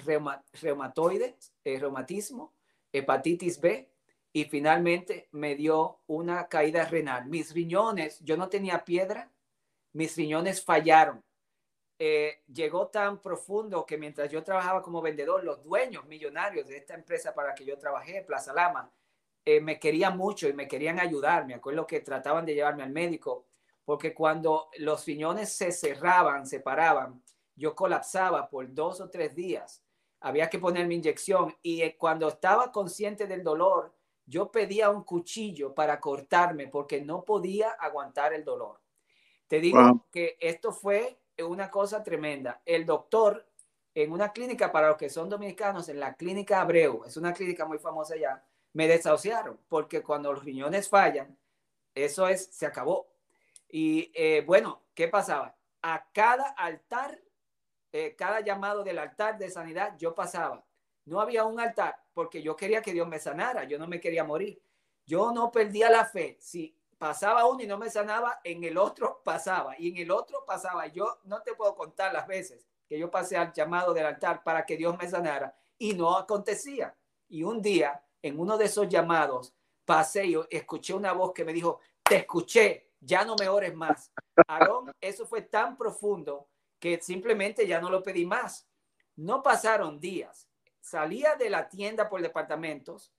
reumatoide, eh, reumatismo, hepatitis B y finalmente me dio una caída renal. Mis riñones, yo no tenía piedra, mis riñones fallaron. Eh, llegó tan profundo que mientras yo trabajaba como vendedor, los dueños millonarios de esta empresa para que yo trabajé, Plaza Lama, eh, me querían mucho y me querían ayudar. Me acuerdo que trataban de llevarme al médico, porque cuando los riñones se cerraban, se paraban, yo colapsaba por dos o tres días. Había que ponerme inyección y eh, cuando estaba consciente del dolor, yo pedía un cuchillo para cortarme porque no podía aguantar el dolor. Te digo que esto fue una cosa tremenda. El doctor en una clínica para los que son dominicanos, en la clínica Abreu, es una clínica muy famosa ya, me desahuciaron porque cuando los riñones fallan, eso es, se acabó. Y eh, bueno, ¿qué pasaba? A cada altar, eh, cada llamado del altar de sanidad, yo pasaba. No había un altar porque yo quería que Dios me sanara, yo no me quería morir. Yo no perdía la fe. Si pasaba uno y no me sanaba, en el otro pasaba y en el otro pasaba. Yo no te puedo contar las veces que yo pasé al llamado del altar para que Dios me sanara y no acontecía. Y un día, en uno de esos llamados, pasé y escuché una voz que me dijo, te escuché, ya no me ores más. Aarón, eso fue tan profundo que simplemente ya no lo pedí más. No pasaron días. Salía de la tienda por departamentos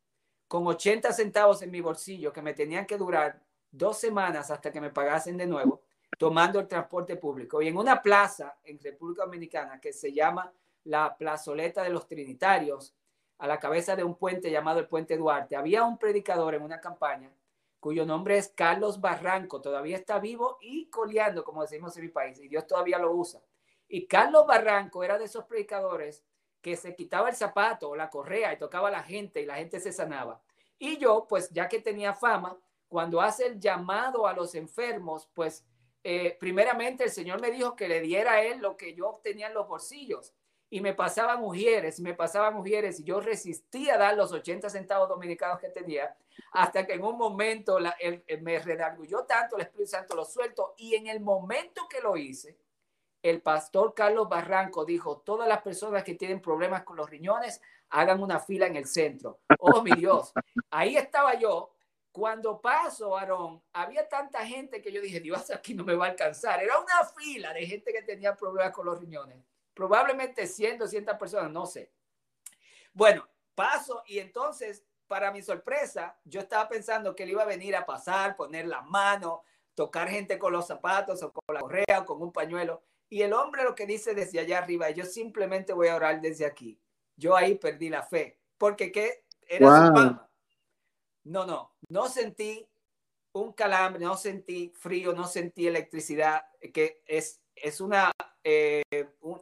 con 80 centavos en mi bolsillo que me tenían que durar dos semanas hasta que me pagasen de nuevo, tomando el transporte público. Y en una plaza en República Dominicana que se llama la Plazoleta de los Trinitarios, a la cabeza de un puente llamado el Puente Duarte, había un predicador en una campaña cuyo nombre es Carlos Barranco, todavía está vivo y coleando, como decimos en mi país, y Dios todavía lo usa. Y Carlos Barranco era de esos predicadores que se quitaba el zapato o la correa y tocaba a la gente y la gente se sanaba. Y yo, pues ya que tenía fama, cuando hace el llamado a los enfermos, pues eh, primeramente el Señor me dijo que le diera a él lo que yo tenía en los bolsillos y me pasaban mujeres, me pasaban mujeres y yo resistía a dar los 80 centavos dominicanos que tenía hasta que en un momento la, me redarguyó tanto el Espíritu Santo, lo suelto y en el momento que lo hice, el pastor Carlos Barranco dijo, todas las personas que tienen problemas con los riñones, hagan una fila en el centro. Oh, mi Dios, ahí estaba yo cuando paso, Aarón, había tanta gente que yo dije, Dios, aquí no me va a alcanzar. Era una fila de gente que tenía problemas con los riñones. Probablemente 100, 200 personas, no sé. Bueno, paso y entonces, para mi sorpresa, yo estaba pensando que él iba a venir a pasar, poner la mano, tocar gente con los zapatos o con la correa o con un pañuelo. Y el hombre lo que dice desde allá arriba, yo simplemente voy a orar desde aquí. Yo ahí perdí la fe, porque ¿qué? Era su fama. No, no, no sentí un calambre, no sentí frío, no sentí electricidad, que es, es una, eh,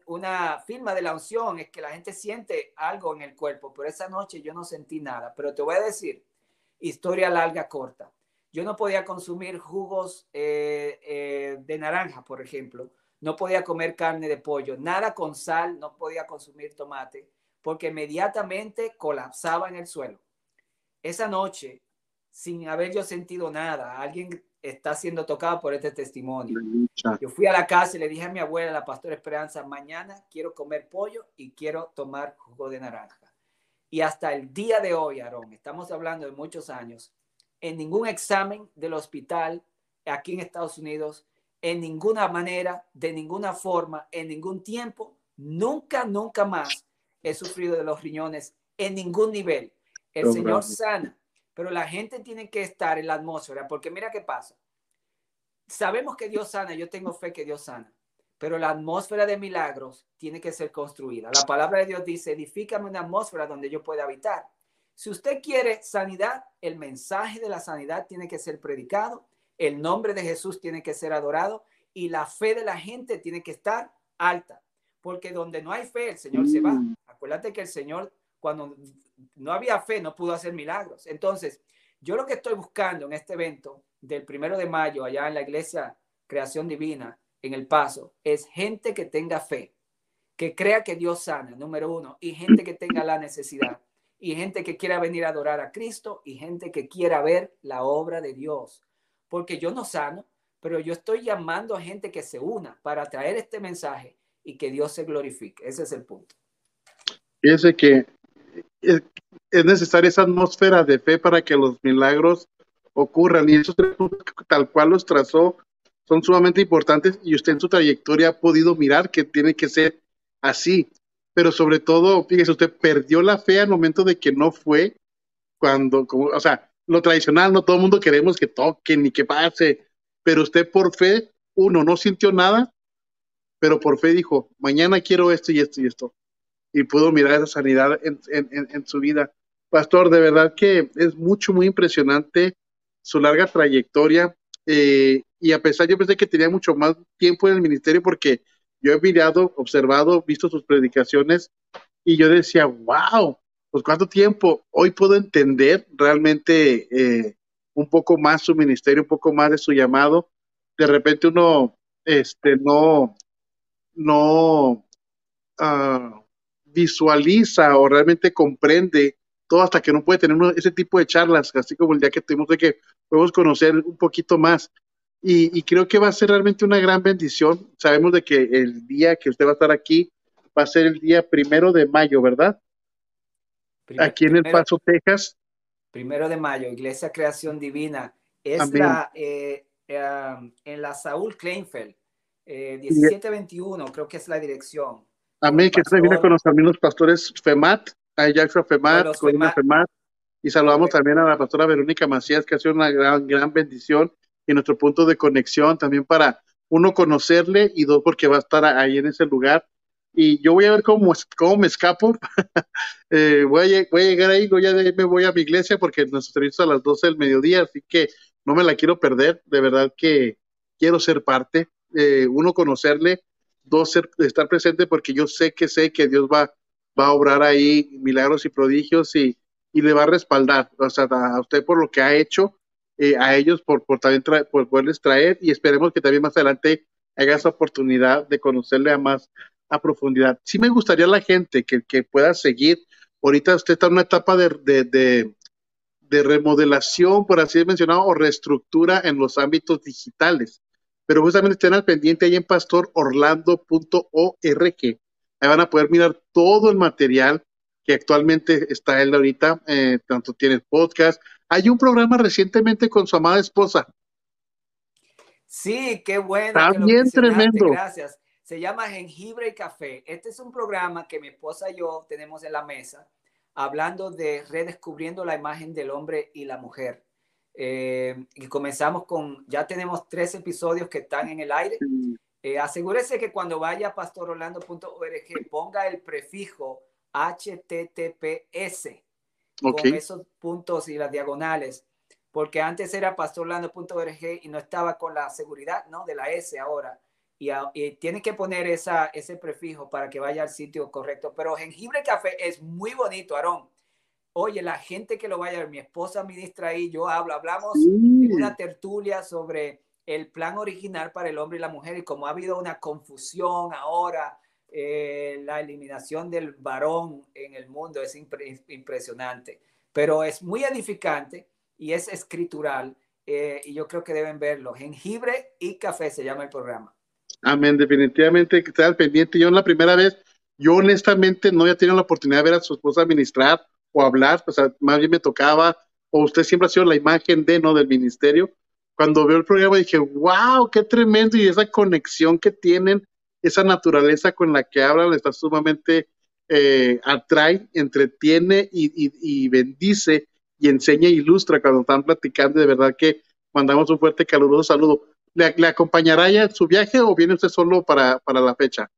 una firma de la unción, es que la gente siente algo en el cuerpo, pero esa noche yo no sentí nada. Pero te voy a decir, historia larga, corta. Yo no podía consumir jugos eh, eh, de naranja, por ejemplo. No podía comer carne de pollo, nada con sal, no podía consumir tomate, porque inmediatamente colapsaba en el suelo. Esa noche sin haber yo sentido nada. Alguien está siendo tocado por este testimonio. Yo fui a la casa y le dije a mi abuela, la pastora Esperanza, mañana quiero comer pollo y quiero tomar jugo de naranja. Y hasta el día de hoy, Aarón, estamos hablando de muchos años, en ningún examen del hospital aquí en Estados Unidos, en ninguna manera, de ninguna forma, en ningún tiempo, nunca, nunca más he sufrido de los riñones en ningún nivel. El Señor sana pero la gente tiene que estar en la atmósfera, porque mira qué pasa. Sabemos que Dios sana, yo tengo fe que Dios sana, pero la atmósfera de milagros tiene que ser construida. La palabra de Dios dice, edifícame una atmósfera donde yo pueda habitar. Si usted quiere sanidad, el mensaje de la sanidad tiene que ser predicado, el nombre de Jesús tiene que ser adorado y la fe de la gente tiene que estar alta, porque donde no hay fe, el Señor se va. Mm. Acuérdate que el Señor cuando no había fe, no pudo hacer milagros. Entonces, yo lo que estoy buscando en este evento del primero de mayo, allá en la iglesia Creación Divina, en El Paso, es gente que tenga fe, que crea que Dios sana, número uno, y gente que tenga la necesidad, y gente que quiera venir a adorar a Cristo, y gente que quiera ver la obra de Dios. Porque yo no sano, pero yo estoy llamando a gente que se una para traer este mensaje y que Dios se glorifique. Ese es el punto. Fíjense que es, necesaria esa atmósfera de fe para que los milagros ocurran y esos tres puntos tal cual los trazó son sumamente importantes y usted en su trayectoria ha podido mirar que tiene que ser así. Pero sobre todo, fíjese, usted perdió la fe al momento de que no fue cuando, como, o sea, lo tradicional, no todo el mundo queremos que toquen ni que pase, pero usted por fe, uno, no sintió nada, pero por fe dijo, mañana quiero esto y esto y esto. Y pudo mirar esa sanidad en, en su vida. Pastor, de verdad que es mucho, muy impresionante su larga trayectoria eh, y a pesar, yo pensé que tenía mucho más tiempo en el ministerio porque yo he mirado, observado, visto sus predicaciones y yo decía, wow, pues cuánto tiempo. Hoy puedo entender realmente eh, un poco más su ministerio, un poco más de su llamado. De repente uno este, no, no uh, visualiza o realmente comprende todo hasta que no puede tener ese tipo de charlas, así como el día que tuvimos de que podemos conocer un poquito más. Y, creo que va a ser realmente una gran bendición. Sabemos de que el día que usted va a estar aquí va a ser el día primero de mayo, ¿verdad? Aquí en El Paso, Texas. Primero de mayo, Iglesia Creación Divina. Es la, eh, um, en la Saúl Kleinfeld, eh, 1721, creo que es la dirección. Amén, que usted viene con los amigos pastores FEMAT, a Jackson FEMAT, con FEMAT. Y saludamos también a la pastora Verónica Macías, que ha sido una gran, gran bendición y nuestro punto de conexión también para uno conocerle y dos porque va a estar ahí en ese lugar. Y yo voy a ver cómo, cómo me escapo. eh, voy, a, voy, a, llegar ahí, voy a, me voy a mi iglesia porque nuestro servicio a las 12 del mediodía, así que no me la quiero perder. De verdad que quiero ser parte. Eh, uno, conocerle. Dos, ser, estar presente porque yo sé que sé que Dios va, va a obrar ahí milagros y prodigios y, y le va a respaldar. O sea, a usted por lo que ha hecho eh, a ellos por, por también por poderles traer y esperemos que también más adelante haga esa oportunidad de conocerle a más a profundidad. Sí me gustaría la gente que, que pueda seguir. Ahorita usted está en una etapa de, de, de, de remodelación, por así mencionado, o reestructura en los ámbitos digitales. Pero justamente estén al pendiente ahí en pastororlando.org. Ahí van a poder mirar todo el material que actualmente está él ahorita. Eh, tanto tiene podcast, hay un programa recientemente con su amada esposa. Sí, qué bueno. Bien tremendo. Gracias. Se llama Jengibre y Café. Este es un programa que mi esposa y yo tenemos en la mesa, hablando de redescubriendo la imagen del hombre y la mujer. Eh, y comenzamos con, ya tenemos tres episodios que están en el aire. Eh, asegúrese que cuando vaya a pastorolando.org ponga el prefijo HTTPS con esos puntos y las diagonales, porque antes era pastorlando.org y no estaba con la seguridad ¿no? de la S ahora. Y, tiene que poner esa, ese prefijo para que vaya al sitio correcto. Pero jengibre café es muy bonito, Aarón. Oye, la gente que lo vaya, mi esposa ministra ahí, yo hablo, hablamos en una tertulia sobre el plan original para el hombre y la mujer y como ha habido una confusión ahora eh, la eliminación del varón en el mundo es impresionante, pero es muy edificante y es escritural eh, y yo creo que deben verlo. Jengibre y café se llama el programa. Amén, definitivamente que esté al pendiente. Yo en la primera vez, yo honestamente no había tenido la oportunidad de ver a su esposa administrar o hablar, sea, más bien me tocaba, o usted siempre ha sido la imagen de, ¿no? Del ministerio. Cuando veo el programa dije, wow, qué tremendo y esa conexión que tienen esa naturaleza con la que hablan está sumamente eh, atrae, entretiene y, bendice y enseña e ilustra cuando están platicando. De verdad que mandamos un fuerte, caluroso saludo. ¿Le, acompañará ya en su viaje o viene usted solo para, la fecha?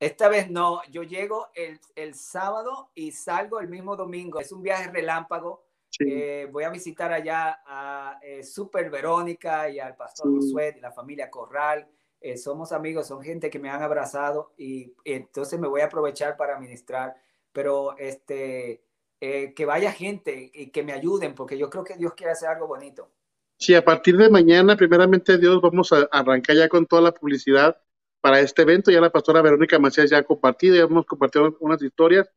Esta vez no, yo llego el, sábado y salgo el mismo domingo. Es un viaje relámpago. Eh, voy a visitar allá a eh, Super Verónica y al pastor Josué y la familia Corral. Eh, somos amigos, son gente que me han abrazado y, entonces me voy a aprovechar para ministrar, pero este, eh, que vaya gente y que me ayuden, porque yo creo que Dios quiere hacer algo bonito. Sí, a partir de mañana, primeramente Dios, vamos a arrancar ya con toda la publicidad para este evento. Ya la pastora Verónica Macías ya ha compartido, ya hemos compartido unas historias,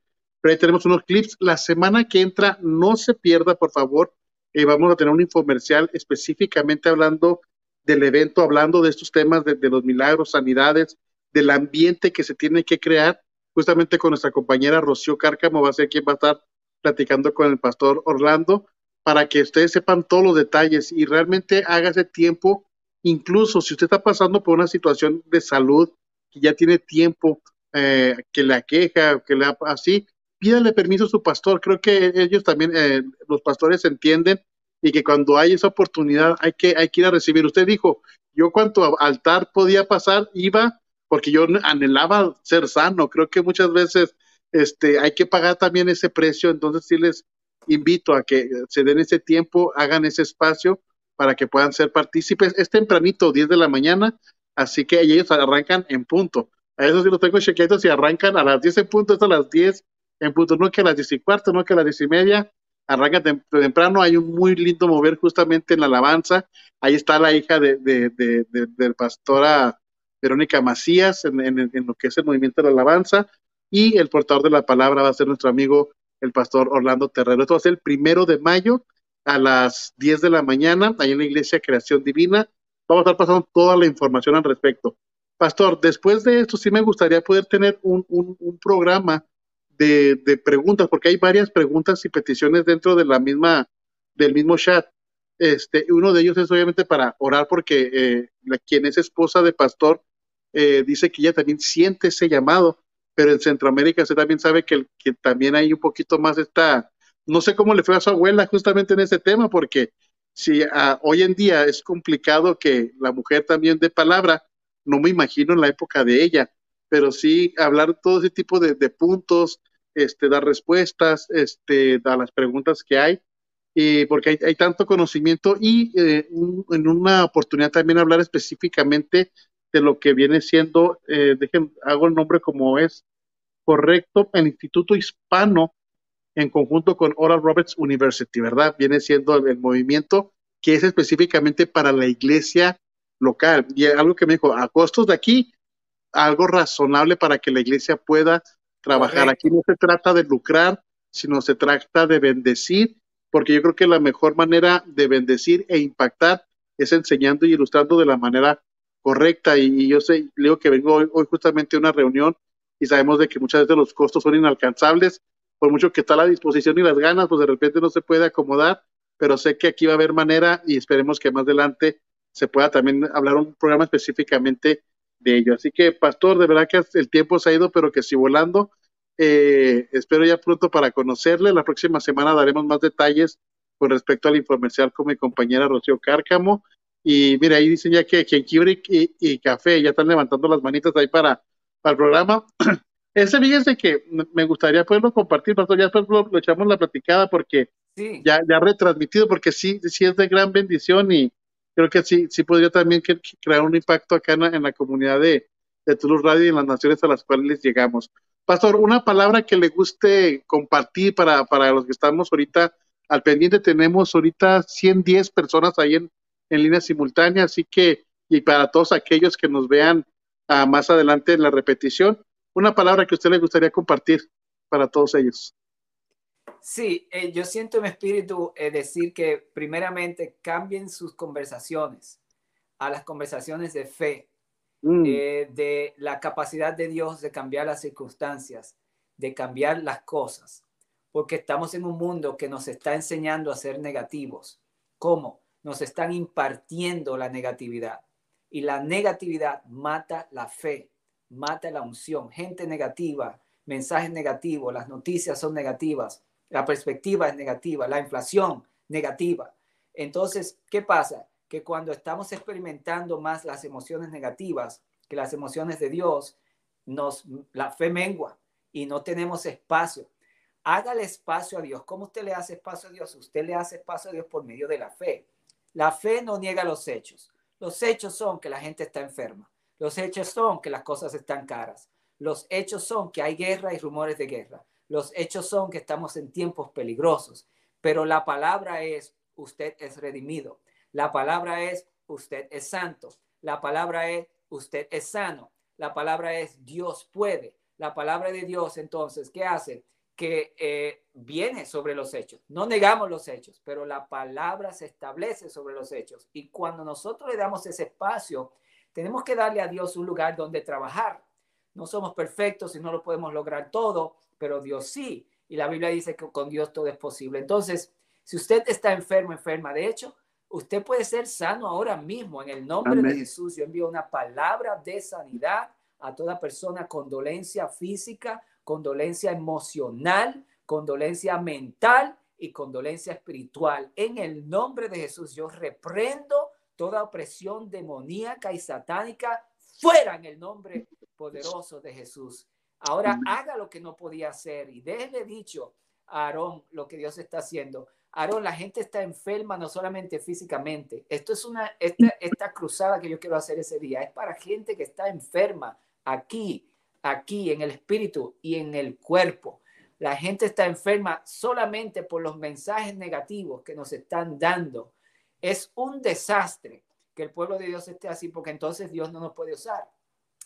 pero ahí tenemos unos clips. La semana que entra, no se pierda, por favor, eh, vamos a tener un infomercial específicamente hablando del evento hablando de estos temas de, los milagros, sanidades, del ambiente que se tiene que crear, justamente con nuestra compañera Rocío Cárcamo, va a ser quien va a estar platicando con el pastor Orlando, para que ustedes sepan todos los detalles y realmente haga ese tiempo, incluso si usted está pasando por una situación de salud que ya tiene tiempo, eh, que le aqueja, que le así, pídale permiso a su pastor. Creo que ellos también, eh, los pastores entienden y que cuando hay esa oportunidad hay que, hay que ir a recibir. Usted dijo, yo cuanto altar podía pasar, iba porque yo anhelaba ser sano. Creo que muchas veces este, hay que pagar también ese precio, entonces sí les invito a que se den ese tiempo, hagan ese espacio para que puedan ser partícipes. Es tempranito, 10 de la mañana, así que ellos arrancan en punto. A eso sí lo tengo chequeados y arrancan a las 10 en punto, hasta las 10 en punto, no que a las 10 y cuarto, no que a las 10 y media, arranca temprano, hay un muy lindo mover justamente en la alabanza, ahí está la hija de, de, de, de pastora Verónica Macías en, en, lo que es el movimiento de la alabanza, y el portador de la palabra va a ser nuestro amigo el pastor Orlando Terrero. Esto va a ser el primero de mayo a las 10 de la mañana, ahí en la iglesia Creación Divina. Vamos a estar pasando toda la información al respecto. Pastor, después de esto sí me gustaría poder tener un, un, programa de, preguntas, porque hay varias preguntas y peticiones dentro de la misma, del mismo chat. Este, uno de ellos es obviamente para orar porque eh, quien es esposa de pastor eh, dice que ella también siente ese llamado, pero en Centroamérica se también sabe que, que también hay un poquito más esta, no sé cómo le fue a su abuela justamente en ese tema, porque si ah, hoy en día es complicado que la mujer también dé palabra, no me imagino en la época de ella, pero sí hablar todo ese tipo de, de puntos, este, dar respuestas este, a las preguntas que hay, y porque hay, tanto conocimiento y eh, en una oportunidad también hablar específicamente de lo que viene siendo, eh, dejen, hago el nombre como es correcto, el Instituto Hispano en conjunto con Oral Roberts University, ¿verdad? Viene siendo el, movimiento que es específicamente para la iglesia local. Y algo que me dijo, a costos de aquí, algo razonable para que la iglesia pueda trabajar. Aquí no se trata de lucrar, sino se trata de bendecir, porque yo creo que la mejor manera de bendecir e impactar es enseñando y ilustrando de la manera correcta. Y, yo sé, digo que vengo hoy, justamente a una reunión y sabemos de que muchas veces los costos son inalcanzables, por mucho que está la disposición y las ganas, pues de repente no se puede acomodar, pero sé que aquí va a haber manera y esperemos que más adelante se pueda también hablar un programa específicamente de ello. Así que, pastor, de verdad que el tiempo se ha ido, pero que sí volando. Eh, espero ya pronto para conocerle. La próxima semana daremos más detalles con respecto al informal con mi compañera Rocío Cárcamo. Y mira, ahí dicen ya que jengibre y, y, café ya están levantando las manitas ahí para, para el programa. Ese, fíjense que me gustaría poderlo compartir, pastor. Ya después lo, echamos la platicada porque ya, ya retransmitido, porque sí, sí es de gran bendición y, creo que sí, sí podría también crear un impacto acá en la, comunidad de, de Toulouse Radio y en las naciones a las cuales llegamos. Pastor, una palabra que le guste compartir para, para los que estamos ahorita al pendiente. Tenemos ahorita 110 personas ahí en, en línea simultánea, así que, y para todos aquellos que nos vean más adelante en la repetición, una palabra que a usted le gustaría compartir para todos ellos. Sí, eh, yo siento en mi espíritu eh, decir que primeramente cambien sus conversaciones a las conversaciones de fe, mm. eh, de la capacidad de Dios de cambiar las circunstancias, de cambiar las cosas, porque estamos en un mundo que nos está enseñando a ser negativos. ¿Cómo? Nos están impartiendo la negatividad y la negatividad mata la fe, mata la unción. Gente negativa, mensajes negativos, las noticias son negativas la perspectiva es negativa, la inflación negativa. Entonces, ¿qué pasa? Que cuando estamos experimentando más las emociones negativas que las emociones de Dios, nos, la fe mengua y no tenemos espacio. Hágale espacio a Dios. ¿Cómo usted le hace espacio a Dios? Usted le hace espacio a Dios por medio de la fe. La fe no niega los hechos. Los hechos son que la gente está enferma. Los hechos son que las cosas están caras. Los hechos son que hay guerra y rumores de guerra. Los hechos son que estamos en tiempos peligrosos, pero la palabra es, usted es redimido. La palabra es, usted es santo. La palabra es, usted es sano. La palabra es, Dios puede. La palabra de Dios, entonces, ¿qué hace? Que eh, viene sobre los hechos. No negamos los hechos, pero la palabra se establece sobre los hechos. Y cuando nosotros le damos ese espacio, tenemos que darle a Dios un lugar donde trabajar. No somos perfectos y no lo podemos lograr todo, pero Dios sí. Y la Biblia dice que con Dios todo es posible. Entonces, si usted está enfermo, enferma, de hecho, usted puede ser sano ahora mismo. En el nombre de Jesús, yo envío una palabra de sanidad a toda persona con dolencia física, condolencia emocional, condolencia mental y condolencia espiritual. En el nombre de Jesús, yo reprendo toda opresión demoníaca y satánica fuera en el nombre poderoso de Jesús. Ahora haga lo que no podía hacer y déjele dicho a Aarón lo que Dios está haciendo. Aarón, la gente está enferma no solamente físicamente. Esto es una, esta, esta cruzada que yo quiero hacer ese día es para gente que está enferma aquí, aquí en el espíritu y en el cuerpo. La gente está enferma solamente por los mensajes negativos que nos están dando. Es un desastre que el pueblo de Dios esté así porque entonces Dios no nos puede usar.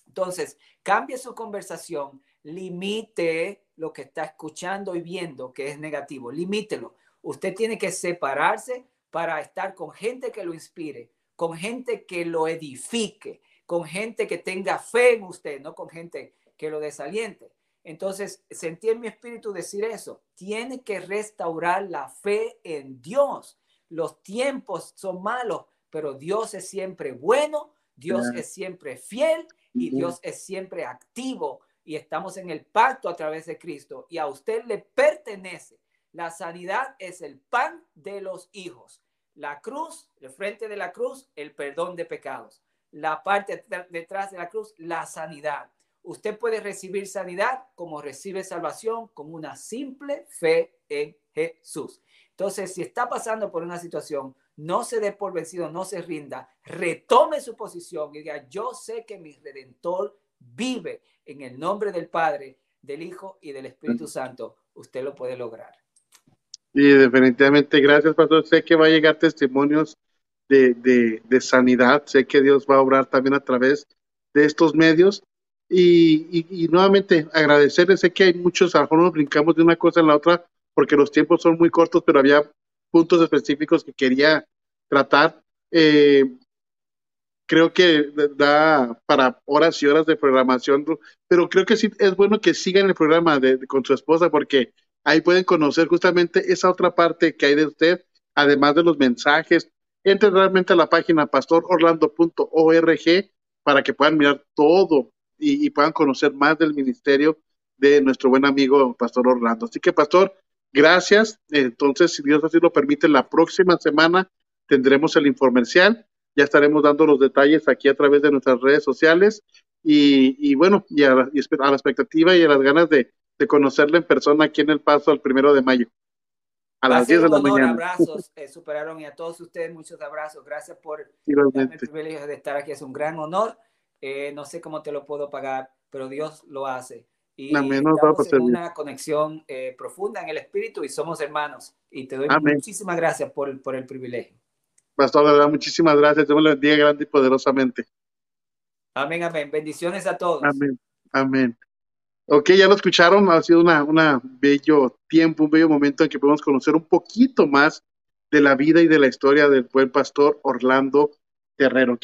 Entonces, cambie su conversación, limite lo que está escuchando y viendo que es negativo, limítelo. Usted tiene que separarse para estar con gente que lo inspire, con gente que lo edifique, con gente que tenga fe en usted, no con gente que lo desaliente. Entonces, sentí en mi espíritu decir eso. Tiene que restaurar la fe en Dios. Los tiempos son malos, pero Dios es siempre bueno, Dios es siempre fiel y Dios es siempre activo y estamos en el pacto a través de Cristo y a usted le pertenece. La sanidad es el pan de los hijos. La cruz, el frente de la cruz, el perdón de pecados. La parte detrás de la cruz, la sanidad. Usted puede recibir sanidad como recibe salvación con una simple fe en Jesús. Entonces, si está pasando por una situación, no se dé por vencido, no se rinda, retome su posición y diga, yo sé que mi redentor vive en el nombre del Padre, del Hijo y del Espíritu Santo. Usted lo puede lograr. Y definitivamente, gracias, pastor. Sé que va a llegar testimonios de, de, de sanidad. Sé que Dios va a obrar también a través de estos medios. Y, nuevamente agradecerles, sé que hay muchos, a lo mejor nos brincamos de una cosa en la otra porque los tiempos son muy cortos, pero había puntos específicos que quería tratar. Eh, creo que da para horas y horas de programación, pero creo que sí es bueno que sigan el programa de, con su esposa porque ahí pueden conocer justamente esa otra parte que hay de usted, además de los mensajes. Entren realmente a la página pastororlando.org para que puedan mirar todo y, puedan conocer más del ministerio de nuestro buen amigo Pastor Orlando. Así que, Pastor, gracias. Entonces, si Dios así lo permite, la próxima semana tendremos el informercial. Ya estaremos dando los detalles aquí a través de nuestras redes sociales. Y, bueno, y a, la, expectativa y a las ganas de, conocerle en persona aquí en El Paso el primero de mayo. A las 10 de la mañana. abrazos, eh, superaron y a todos ustedes muchos abrazos. Gracias por darme el privilegio de estar aquí. Es un gran honor. Eh, no sé cómo te lo puedo pagar, pero Dios lo hace. Y estamos en una conexión eh, profunda en el espíritu y somos hermanos. Y te doy muchísimas gracias por, por el privilegio. Pastor, verdad, muchísimas gracias. Dios me lo bendiga grande y poderosamente. Amén, amén. Bendiciones a todos. Amén, amén. Ok, ya lo escucharon. Ha sido un una bello tiempo, un bello momento en que podemos conocer un poquito más de la vida y de la historia del buen pastor Orlando Terrero.